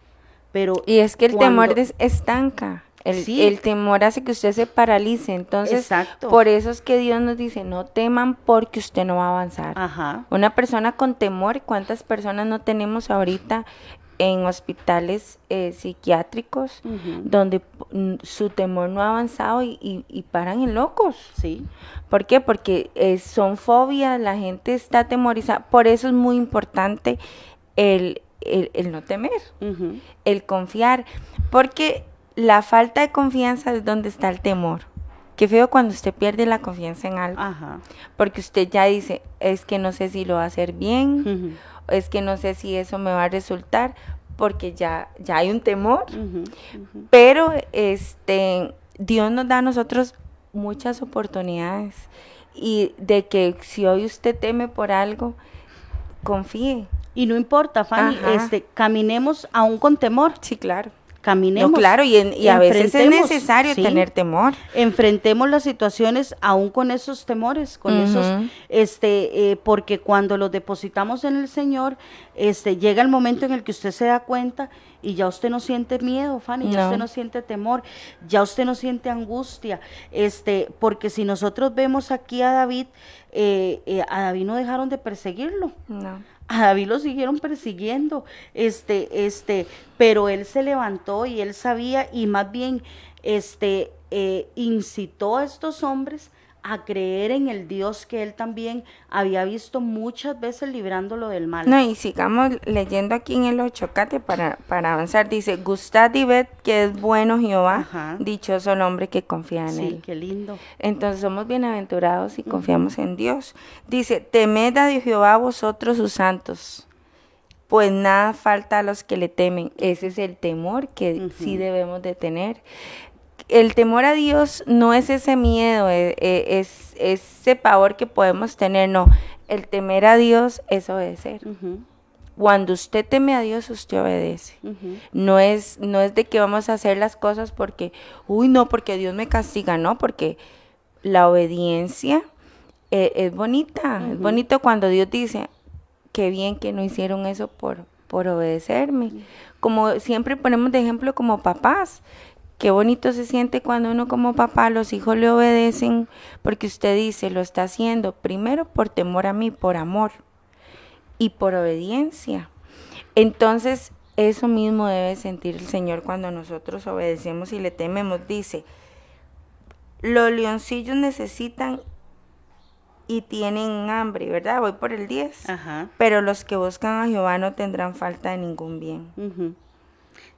Pero y es que el temor es estanca. El, temor hace que usted se paralice. Entonces, por eso es que Dios nos dice, no teman porque usted no va a avanzar. Una persona con temor, ¿cuántas personas no tenemos ahorita en hospitales eh, psiquiátricos donde su temor no ha avanzado y, paran en locos? Sí. ¿Por qué? Porque eh, son fobias, la gente está atemorizada. Por eso es muy importante el, el, no temer, el confiar. Porque la falta de confianza es donde está el temor. Qué feo cuando usted pierde la confianza en algo. Porque usted ya dice, es que no sé si lo va a hacer bien, es que no sé si eso me va a resultar, porque ya, ya hay un temor. Pero este, Dios nos da a nosotros muchas oportunidades. Y de que si hoy usted teme por algo, confíe. Y no importa, Fanny, este, caminemos aún con temor. Sí, claro caminemos. claro, y, a veces es necesario tener temor. Enfrentemos las situaciones aún con esos temores, con esos, este, eh, porque cuando los depositamos en el Señor, este, llega el momento en el que usted se da cuenta y ya usted no siente miedo, Fanny, ya usted no siente temor, ya usted no siente angustia, este, porque si nosotros vemos aquí a David, eh, eh, a David no dejaron de perseguirlo. No a David lo siguieron persiguiendo, este, este, pero él se levantó y él sabía y más bien, este, eh, incitó a estos hombres a creer en el Dios que él también había visto muchas veces librándolo del mal. No, y sigamos leyendo aquí en el 8, Cate, para, para avanzar. Dice, gustad y ved que es bueno Jehová, dichoso el hombre que confía en él. Sí, qué lindo. Entonces somos bienaventurados y confiamos en Dios. Dice, temed a Jehová vosotros sus santos, pues nada falta a los que le temen. Ese es el temor que sí debemos de tener el temor a Dios no es ese miedo, eh, eh, es, ese pavor que podemos tener, no. El temer a Dios es obedecer. Cuando usted teme a Dios, usted obedece. No es no es de que vamos a hacer las cosas porque, uy, no, porque Dios me castiga, no, porque la obediencia eh, es bonita. Es bonito cuando Dios dice, qué bien que no hicieron eso por, por obedecerme. Como siempre ponemos de ejemplo como papás. Qué bonito se siente cuando uno como papá, los hijos le obedecen porque usted dice, lo está haciendo primero por temor a mí, por amor y por obediencia. Entonces, eso mismo debe sentir el Señor cuando nosotros obedecemos y le tememos. Dice, los leoncillos necesitan y tienen hambre, ¿verdad? Voy por el 10. Pero los que buscan a Jehová no tendrán falta de ningún bien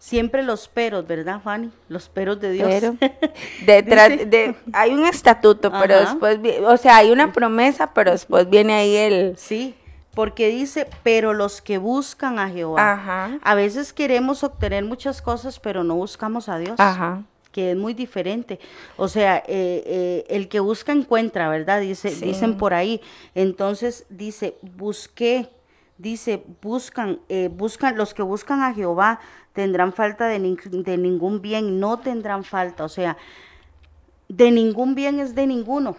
siempre los peros, ¿verdad, Fanny? Los peros de Dios. Pero, (laughs) detrás de, hay un estatuto, pero después, o sea, hay una promesa, pero después viene ahí el... Sí, porque dice, pero los que buscan a Jehová. Ajá. A veces queremos obtener muchas cosas, pero no buscamos a Dios. Ajá. Que es muy diferente. O sea, eh, eh, el que busca encuentra, ¿verdad? Dice, Dicen por ahí. Entonces dice, busqué, dice, buscan, eh, buscan, los que buscan a Jehová tendrán falta de, de ningún bien, no tendrán falta, o sea, de ningún bien es de ninguno.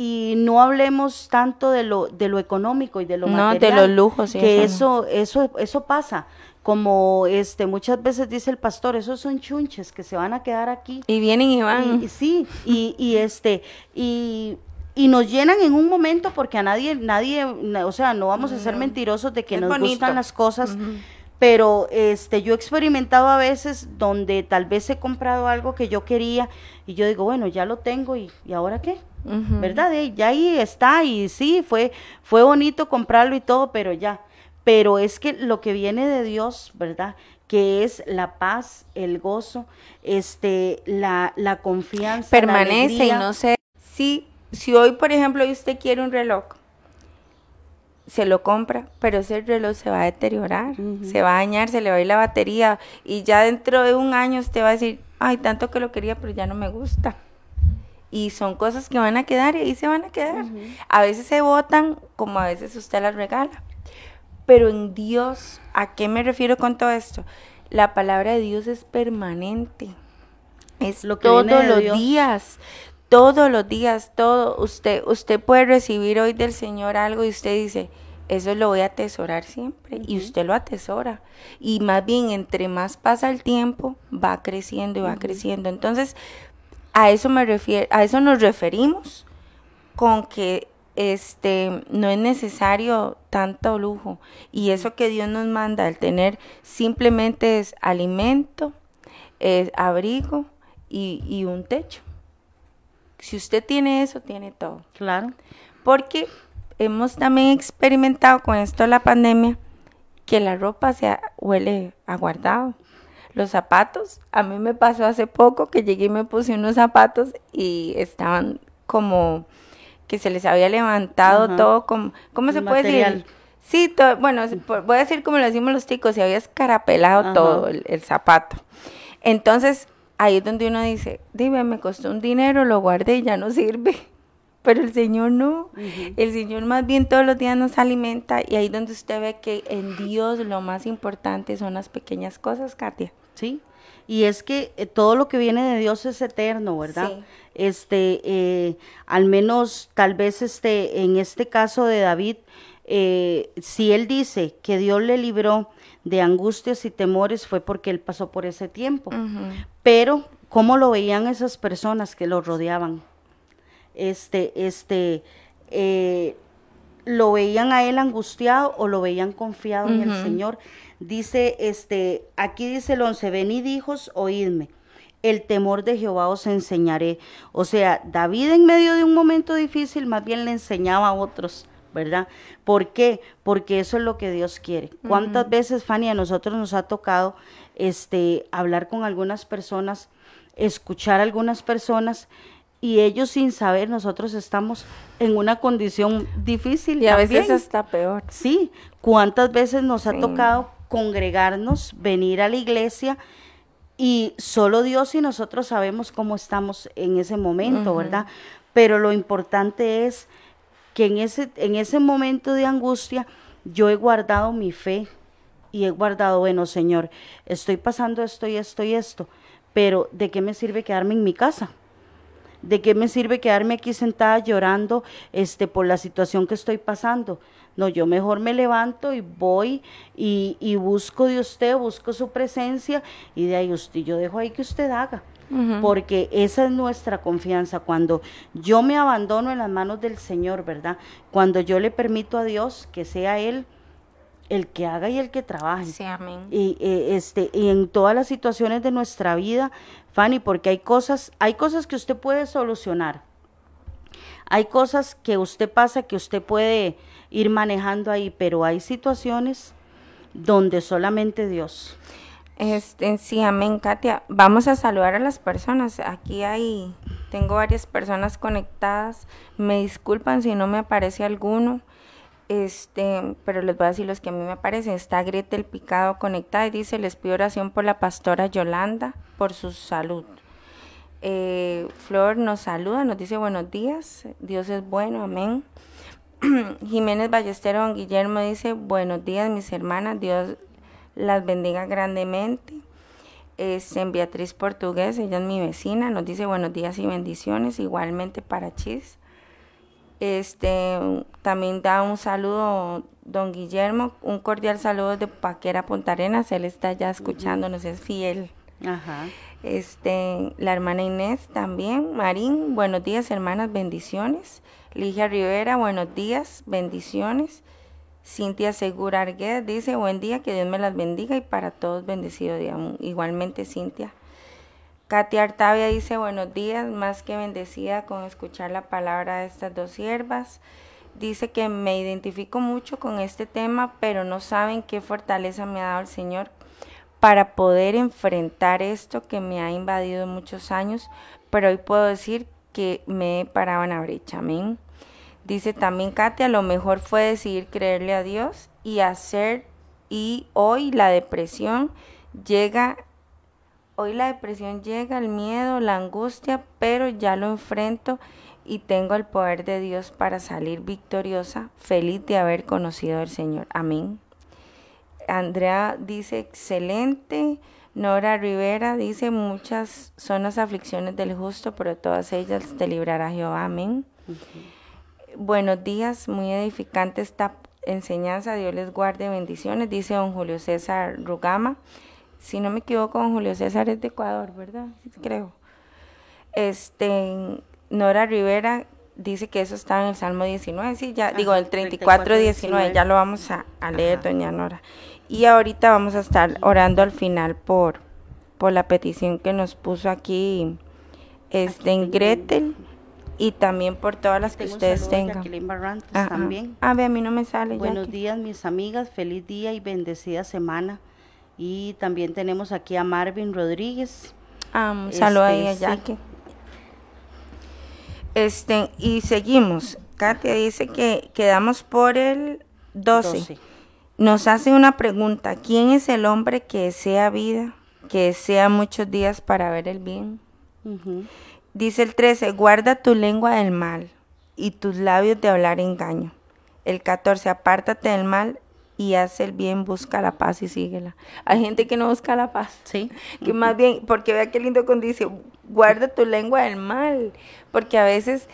y no hablemos tanto de lo de lo económico y de lo No, material, de los lujos, sí, que eso eso eso pasa como este muchas veces dice el pastor esos son chunches que se van a quedar aquí Y vienen y van. y sí y, y este y y nos llenan en un momento porque a nadie nadie na- o sea no vamos a ser mentirosos de que Es nos bonito. gustan las cosas pero este yo he experimentado a veces donde tal vez he comprado algo que yo quería y yo digo bueno ya lo tengo y, y ahora qué. ¿verdad? Eh, Ya ahí está y sí, fue, fue bonito comprarlo y todo, pero ya. Pero es que lo que viene de Dios, ¿verdad? Que es la paz, el gozo, este, la, la confianza. la permanece y no sé si si hoy por ejemplo usted quiere un reloj se lo compra pero ese reloj se va a deteriorar se va a dañar se le va a ir la batería y ya dentro de un año usted va a decir ay tanto que lo quería pero ya no me gusta y son cosas que van a quedar y ahí se van a quedar. A veces se botan como a veces usted las regala. Pero en Dios a qué me refiero con todo esto la palabra de Dios es permanente. Es Lo que todos los Dios. días, todos los días, todo. Usted, usted puede recibir hoy del Señor algo y usted dice, eso lo voy a atesorar siempre. Y usted lo atesora. Y más bien, entre más pasa el tiempo, va creciendo y va creciendo. Entonces, a eso me refiero, a eso nos referimos con que este no es necesario tanto lujo y eso que Dios nos manda al tener simplemente es alimento, es abrigo y, y un techo. Si usted tiene eso, tiene todo. Claro. Porque hemos también experimentado con esto de la pandemia que la ropa se huele a guardado. Los zapatos, a mí me pasó hace poco que llegué y me puse unos zapatos y estaban como que se les había levantado Ajá. todo como, ¿cómo se puede decir? Sí, to- bueno, voy a decir como lo decimos los chicos, se había escarapelado Ajá. todo el, el zapato. Entonces, ahí es donde uno dice, dime, me costó un dinero, lo guardé y ya no sirve. (laughs) Pero el Señor no. El Señor más bien todos los días nos alimenta y ahí es donde usted ve que en Dios lo más importante son las pequeñas cosas, Katia. Sí. Y es que eh, todo lo que viene de Dios es eterno, ¿verdad? Sí. Este, eh, al menos tal vez este, en este caso de David, eh, si él dice que Dios le libró de angustias y temores fue porque él pasó por ese tiempo. Pero, ¿cómo lo veían esas personas que lo rodeaban? Este, este, eh, lo veían a él angustiado o lo veían confiado en el. Señor. Dice, este, aquí dice el 11, venid hijos, oídme. El temor de Jehová os enseñaré. O sea, David en medio de un momento difícil más bien le enseñaba a otros, ¿verdad? ¿Por qué? Porque eso es lo que Dios quiere. ¿Cuántas veces, Fanny, a nosotros nos ha tocado este, hablar con algunas personas, escuchar a algunas personas y ellos sin saber, nosotros estamos en una condición difícil. Y a veces hasta peor. Sí, ¿cuántas veces nos ha Sí. tocado congregarnos, venir a la iglesia y solo Dios y nosotros sabemos cómo estamos en ese momento, ¿verdad? Pero lo importante es que en ese, en ese momento de angustia yo he guardado mi fe y he guardado, bueno, Señor, estoy pasando esto y esto y esto, pero ¿de qué me sirve quedarme en mi casa? ¿De qué me sirve quedarme aquí sentada llorando este, por la situación que estoy pasando? No, yo mejor me levanto y voy y, y busco de usted, busco su presencia y de ahí usted, yo dejo ahí que usted haga. Porque esa es nuestra confianza. Cuando yo me abandono en las manos del Señor, ¿verdad? Cuando yo le permito a Dios que sea Él el que haga y el que trabaje. Sí, amén. Y, eh, este, y en todas las situaciones de nuestra vida, Fanny, porque hay cosas, hay cosas que usted puede solucionar. Hay cosas que usted pasa que usted puede ir manejando ahí, pero hay situaciones donde solamente Dios. Este, sí, amén, Katia. Vamos a saludar a las personas. Aquí hay, tengo varias personas conectadas. Me disculpan si no me aparece alguno. Este, pero les voy a decir los que a mí me aparecen. Está Gretel Picado conectada y dice, les pido oración por la pastora Yolanda, por su salud. Eh, Flor nos saluda, nos dice buenos días, Dios es bueno, amén. (clears throat) Jiménez Ballestero Don Guillermo dice, buenos días mis hermanas, Dios las bendiga grandemente. Es en Beatriz Portugués, ella es mi vecina, nos dice buenos días y bendiciones, igualmente para Chis. Este, también da un saludo don Guillermo, un cordial saludo de Paquera Punta Arenas, él está ya escuchándonos, es fiel. Ajá. Este, la hermana Inés también, Marín, buenos días hermanas, bendiciones. Ligia Rivera, buenos días, bendiciones. Cintia Segura Arguez dice, buen día, que Dios me las bendiga y para todos bendecido día. Igualmente Cintia. Katia Artavia dice, buenos días, más que bendecida con escuchar la palabra de estas dos siervas. Dice que me identifico mucho con este tema, pero no saben qué fortaleza me ha dado el Señor para poder enfrentar esto que me ha invadido muchos años, pero hoy puedo decir que me he parado en la brecha. Amén. Dice también Katia, lo mejor fue decidir creerle a Dios y hacer, y hoy la depresión llega Hoy la depresión llega, el miedo, la angustia, pero ya lo enfrento y tengo el poder de Dios para salir victoriosa, feliz de haber conocido al Señor. Amén. Andrea dice, excelente. Nora Rivera dice, muchas son las aflicciones del justo, pero todas ellas te librará Jehová. Amén. Buenos días, muy edificante esta enseñanza. Dios les guarde bendiciones, dice don Julio César Rugama si no me equivoco, con Julio César es de Ecuador, ¿verdad? Creo. Este, Nora Rivera dice que eso está en el Salmo 19, sí, ya, digo, el 34, 19, ya lo vamos a, leer, doña Nora. Y ahorita vamos a estar orando al final por, por la petición que nos puso aquí, este, en Gretel y también por todas las que ustedes tengan. también. A ver, a mí no me sale. Buenos días, mis amigas. Feliz día y bendecida semana. Y también tenemos aquí a Marvin Rodríguez. Um, saludo ahí a Jackie. Este, y seguimos. Katia dice que quedamos por el 12. Nos hace una pregunta. ¿Quién es el hombre que desea vida, que desea muchos días para ver el bien? Dice el 13, guarda tu lengua del mal y tus labios de hablar engaño. El 14, apártate del mal y hace el bien, busca la paz y síguela. Hay gente que no busca la paz. Sí. (laughs) Que más bien, porque vea qué lindo cuando dice, guarda tu lengua del mal. Porque a veces,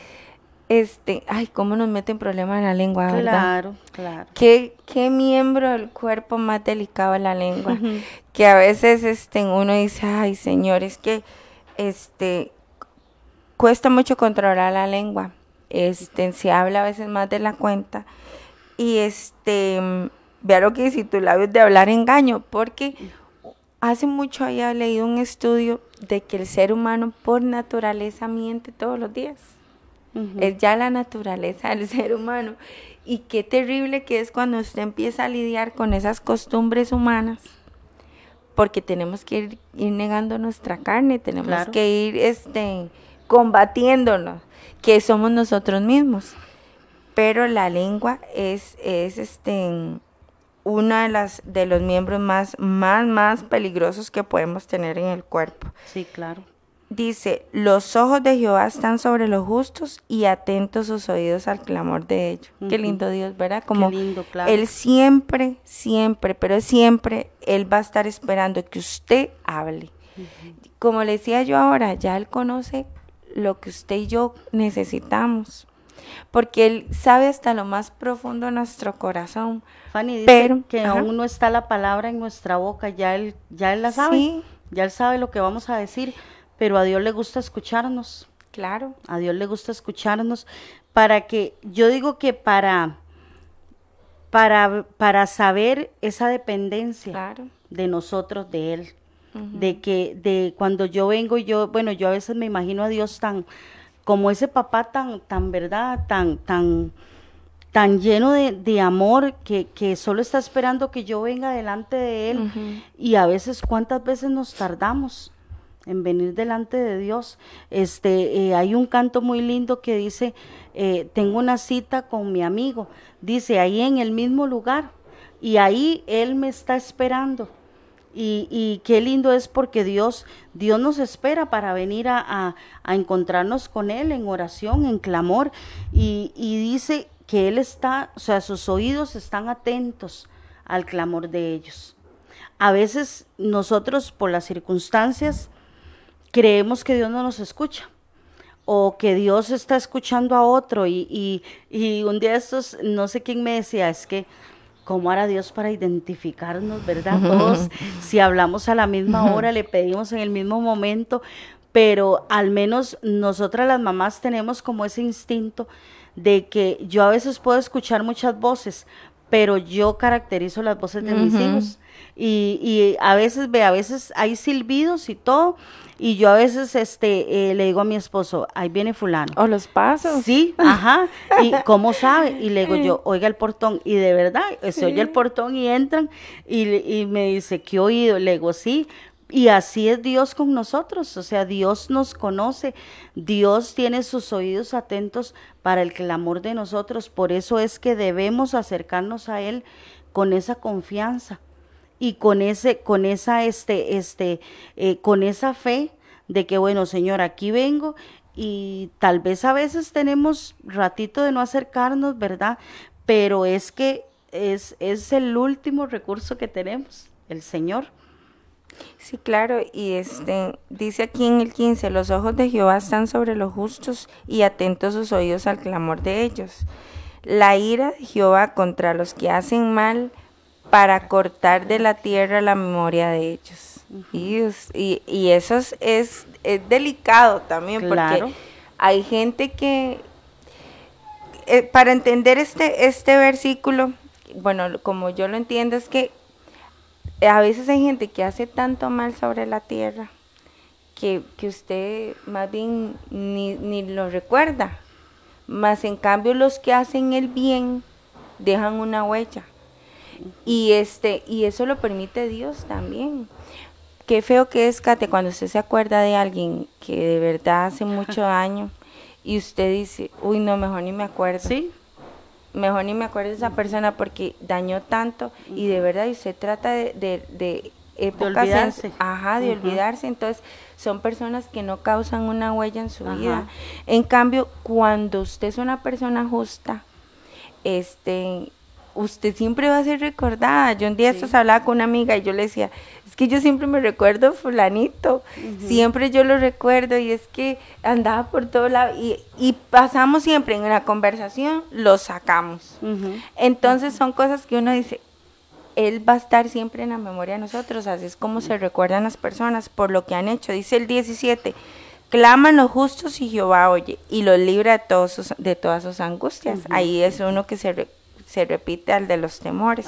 este, ay, cómo nos meten problemas en la lengua, ¿verdad? Claro, claro. ¿Qué, qué miembro del cuerpo más delicado es la lengua? Que a veces, este, uno dice, ay, señor, es que, este, cuesta mucho controlar la lengua. Este, se habla a veces más de la cuenta. Y este Vea lo que dice tu labios de hablar engaño, porque hace mucho había leído un estudio de que el ser humano por naturaleza miente todos los días. Es ya la naturaleza del (laughs) ser humano. Y qué terrible que es cuando usted empieza a lidiar con esas costumbres humanas, porque tenemos que ir, negando nuestra carne, tenemos que ir este, combatiéndonos, que somos nosotros mismos. Pero la lengua es, es este, una de las de los miembros más más más peligrosos que podemos tener en el cuerpo. Sí, claro. Dice, los ojos de Jehová están sobre los justos y atentos sus oídos al clamor de ellos. Qué lindo Dios, ¿verdad? Como lindo, claro. Él siempre, siempre, pero siempre, Él va a estar esperando que usted hable. Como le decía yo ahora, ya Él conoce lo que usted y yo necesitamos porque Él sabe hasta lo más profundo de nuestro corazón. Fanny dice pero, que aún no está la palabra en nuestra boca, ya Él, ya él la sabe, ya Él sabe lo que vamos a decir, pero a Dios le gusta escucharnos. Claro. A Dios le gusta escucharnos para que, yo digo que para, para, para saber esa dependencia de nosotros, de Él. De que, de cuando yo vengo, yo, bueno, yo a veces me imagino a Dios tan, como ese papá tan, tan verdad, tan, tan, tan lleno de, amor que, que, solo está esperando que yo venga delante de él. Y a veces, ¿cuántas veces nos tardamos? en venir delante de Dios. Este, eh, hay un canto muy lindo que dice, eh, tengo una cita con mi amigo, dice, ahí en el mismo lugar, y ahí Él me está esperando. Y, qué lindo es porque Dios, Dios nos espera para venir a, encontrarnos con Él en oración, en clamor. Y, dice que Él está, o sea, sus oídos están atentos al clamor de ellos. A veces nosotros por las circunstancias creemos que Dios no nos escucha o que Dios está escuchando a otro y, y, un día estos, no sé quién me decía, es que cómo hará Dios para identificarnos, ¿verdad? Todos, si hablamos a la misma hora, le pedimos en el mismo momento, pero al menos nosotras las mamás tenemos como ese instinto de que yo a veces puedo escuchar muchas voces, pero yo caracterizo las voces de mis hijos. Y, y, a veces, ve, a veces hay silbidos y todo, y yo a veces este eh, le digo a mi esposo, ahí viene fulano. O los pasos. Sí, ajá. ¿Y cómo sabe? Y le digo yo, (laughs) oiga el portón. Y de verdad, se oye el portón y entran y, y me dice, ¿qué oído? Le digo, sí, y así es Dios con nosotros, o sea, Dios nos conoce, Dios tiene sus oídos atentos para el clamor de nosotros, por eso es que debemos acercarnos a Él con esa confianza y con ese, con esa, este, este, eh, con esa fe de que, bueno, Señor, aquí vengo y tal vez a veces tenemos ratito de no acercarnos, ¿verdad? Pero es que es, es el último recurso que tenemos, el Señor. Sí, claro, y este dice aquí en el 15, los ojos de Jehová están sobre los justos y atentos sus oídos al clamor de ellos. La ira de Jehová contra los que hacen mal para cortar de la tierra la memoria de ellos. y, y, eso es, es, delicado también porque hay gente que, eh, para entender este, este versículo, bueno, como yo lo entiendo es que a veces hay gente que hace tanto mal sobre la tierra que, usted más bien ni, ni, lo recuerda. Más en cambio los que hacen el bien dejan una huella. Y este, y eso lo permite Dios también. Qué feo que es, Kate, cuando usted se acuerda de alguien que de verdad hace mucho (laughs) daño y usted dice, uy, no, mejor ni me acuerdo. Sí, mejor ni me acuerdo de esa persona porque dañó tanto y de verdad y se trata de, de, de olvidarse. ajá, de olvidarse. Entonces, son personas que no causan una huella en su vida. En cambio, cuando usted es una persona justa, este, usted siempre va a ser recordada. Yo un día esto hablaba con una amiga y yo le decía, es que yo siempre me recuerdo fulanito, siempre yo lo recuerdo y es que andaba por todo lado y, y pasamos siempre en una conversación, lo sacamos. Entonces son cosas que uno dice, él va a estar siempre en la memoria de nosotros, así es como se recuerdan las personas por lo que han hecho. Dice el 17, claman los justos y Jehová oye y los libra de, todos de todas sus angustias. Ahí es uno que se se repite al de los temores.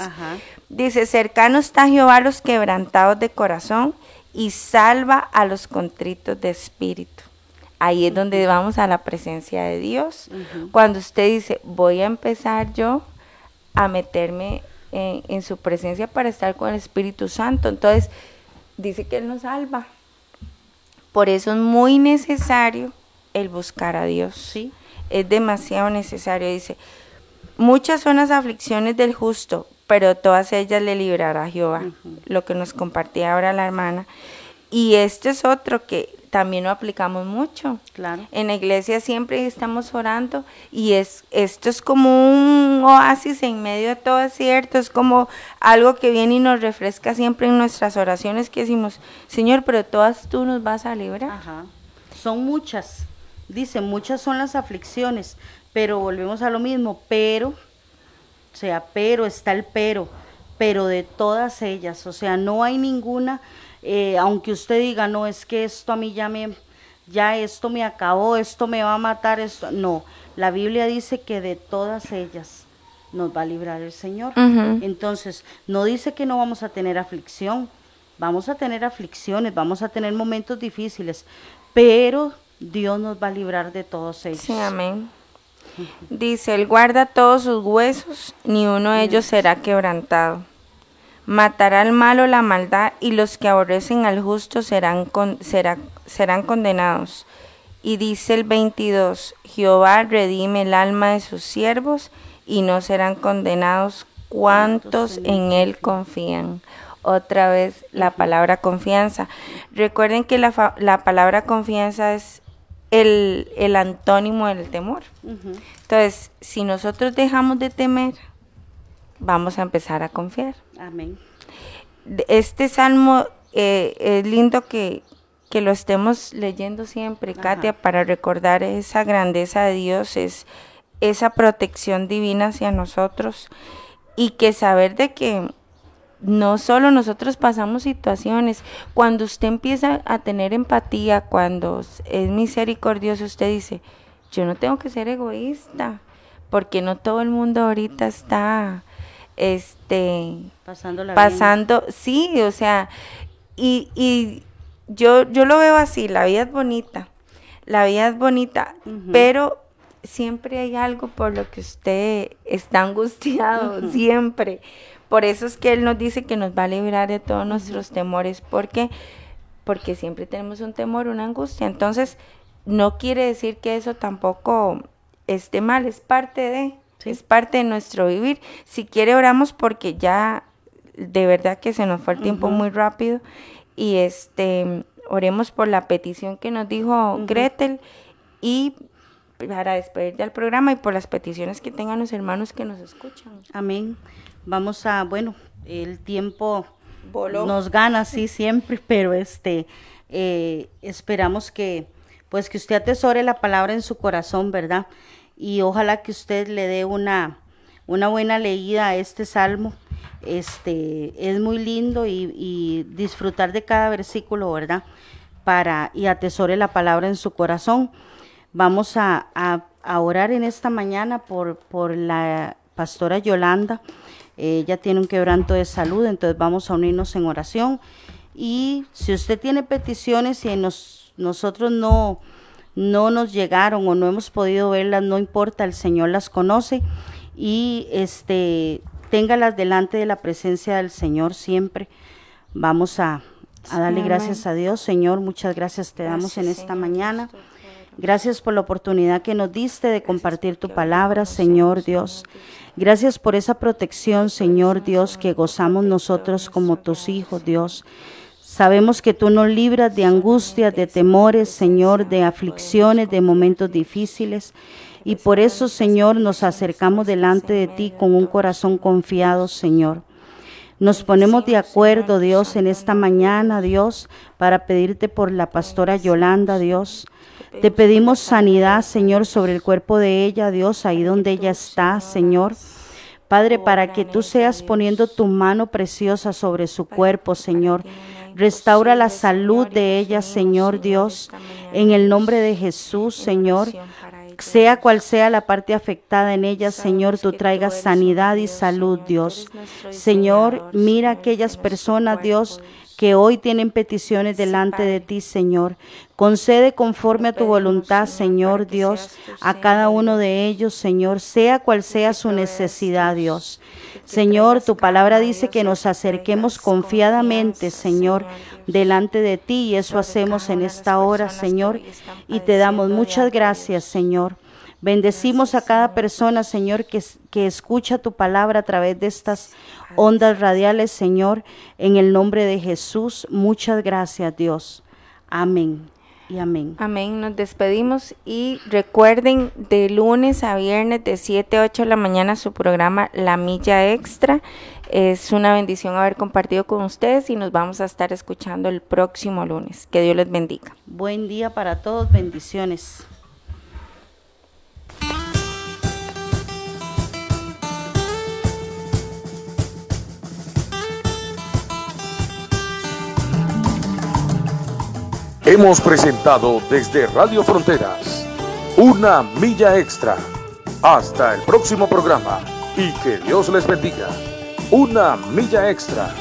Dice, cercano está Jehová a los quebrantados de corazón y salva a los contritos de espíritu. Ahí es donde vamos a la presencia de Dios. Cuando usted dice, voy a empezar yo a meterme en, en, su presencia para estar con el Espíritu Santo. Entonces, dice que Él nos salva. Por eso es muy necesario el buscar a Dios. Sí. Es demasiado necesario. Dice, Muchas son las aflicciones del justo, pero todas ellas le librará Jehová, lo que nos compartía ahora la hermana. Y este es otro que también lo aplicamos mucho. Claro. En la iglesia siempre estamos orando y es esto es como un oasis en medio de todo desierto, es como algo que viene y nos refresca siempre en nuestras oraciones que decimos, Señor, pero todas tú nos vas a librar. Ajá. Son muchas. Dice, muchas son las aflicciones, pero volvemos a lo mismo, pero, o sea, pero está el pero, pero de todas ellas, o sea, no hay ninguna, eh, aunque usted diga, no, es que esto a mí ya me, ya esto me acabó, esto me va a matar, esto, no, la Biblia dice que de todas ellas nos va a librar el Señor. Entonces, no dice que no vamos a tener aflicción, vamos a tener aflicciones, vamos a tener momentos difíciles, pero Dios nos va a librar de todos ellos. Sí, amén. Dice, Él guarda todos sus huesos, ni uno de ellos será quebrantado. Matará al malo la maldad, y los que aborrecen al justo serán, serán condenados. Y dice el 22, Jehová redime el alma de sus siervos, y no serán condenados cuantos en Él confían. Otra vez la palabra confianza. Recuerden que la, la palabra confianza es el, antónimo del temor. Entonces, si nosotros dejamos de temer, vamos a empezar a confiar. Amén. Este salmo eh, es lindo que que lo estemos leyendo siempre, Katia, para recordar esa grandeza de Dios, es esa protección divina hacia nosotros y que saber de que no solo nosotros pasamos situaciones, cuando usted empieza a tener empatía, cuando es misericordioso, usted dice, yo no tengo que ser egoísta, porque no todo el mundo ahorita está este pasando sí o sea y, y yo yo lo veo así la vida es bonita la vida es bonita pero siempre hay algo por lo que usted está angustiado (laughs) siempre por eso es que él nos dice que nos va a librar de todos nuestros temores. Porque porque siempre tenemos un temor una angustia. Entonces no quiere decir que eso tampoco esté mal. Es parte de es parte de nuestro vivir. Si quiere oramos porque ya de verdad que se nos fue el tiempo muy rápido. Y este oremos por la petición que nos dijo Gretel y para despedir del programa y por las peticiones que tengan los hermanos que nos escuchan. Amén. Vamos a, bueno, el tiempo nos gana, sí, siempre, (laughs) pero este, eh, esperamos que, pues que usted atesore la palabra en su corazón, ¿verdad? y ojalá que usted le dé una, una buena leída a este salmo. Este es muy lindo y, disfrutar de cada versículo, ¿verdad? Para y atesore la palabra en su corazón. Vamos a, orar en esta mañana por, por la pastora Yolanda. Ella tiene un quebranto de salud, entonces vamos a unirnos en oración. Y si usted tiene peticiones y nos, nosotros no, no nos llegaron o no hemos podido verlas, no importa, el Señor las conoce y este téngalas delante de la presencia del Señor siempre. Vamos a, darle gracias a Dios, Señor, muchas gracias te damos en esta mañana. Gracias por la oportunidad que nos diste de compartir tu palabra, Señor Dios. Gracias por esa protección, Señor Dios, que gozamos nosotros como tus hijos, Dios. Sabemos que tú nos libras de angustias, de temores, Señor, de aflicciones, de momentos difíciles. Y por eso, Señor, nos acercamos delante de ti con un corazón confiado, Señor. Nos ponemos de acuerdo, Dios, en esta mañana, Dios, para pedirte por la pastora Yolanda, Dios. Te pedimos sanidad, Señor, sobre el cuerpo de ella, Dios, ahí donde ella está, Señor. Padre, para que tú seas poniendo tu mano preciosa sobre su cuerpo, Señor Restaura la salud de ella, Señor Dios, en el nombre de Jesús, Señor. Sea cual sea la parte afectada en ella, Señor, tú traigas sanidad y salud, Dios. Señor, mira aquellas personas, Dios, que hoy tienen peticiones delante de ti, Señor. Concede conforme a tu voluntad, Señor Dios, a cada uno de ellos, Señor, sea cual sea su necesidad, Dios. Señor, tu palabra dice que nos acerquemos confiadamente, Señor, delante de ti y eso hacemos en esta hora, Señor, y te damos muchas gracias, Señor. Bendecimos a cada persona, Señor, que, que escucha tu palabra a través de estas ondas radiales, Señor, en el nombre de Jesús. Muchas gracias, Dios. Amén y amén. Amén. Nos despedimos y recuerden de lunes a viernes de 7 a 8 de la mañana su programa La Milla Extra. Es una bendición haber compartido con ustedes y nos vamos a estar escuchando el próximo lunes. Que Dios les bendiga. Buen día para todos. Bendiciones. Hemos presentado desde Radio Fronteras una milla extra. Hasta el próximo programa y que Dios les bendiga. Una milla extra.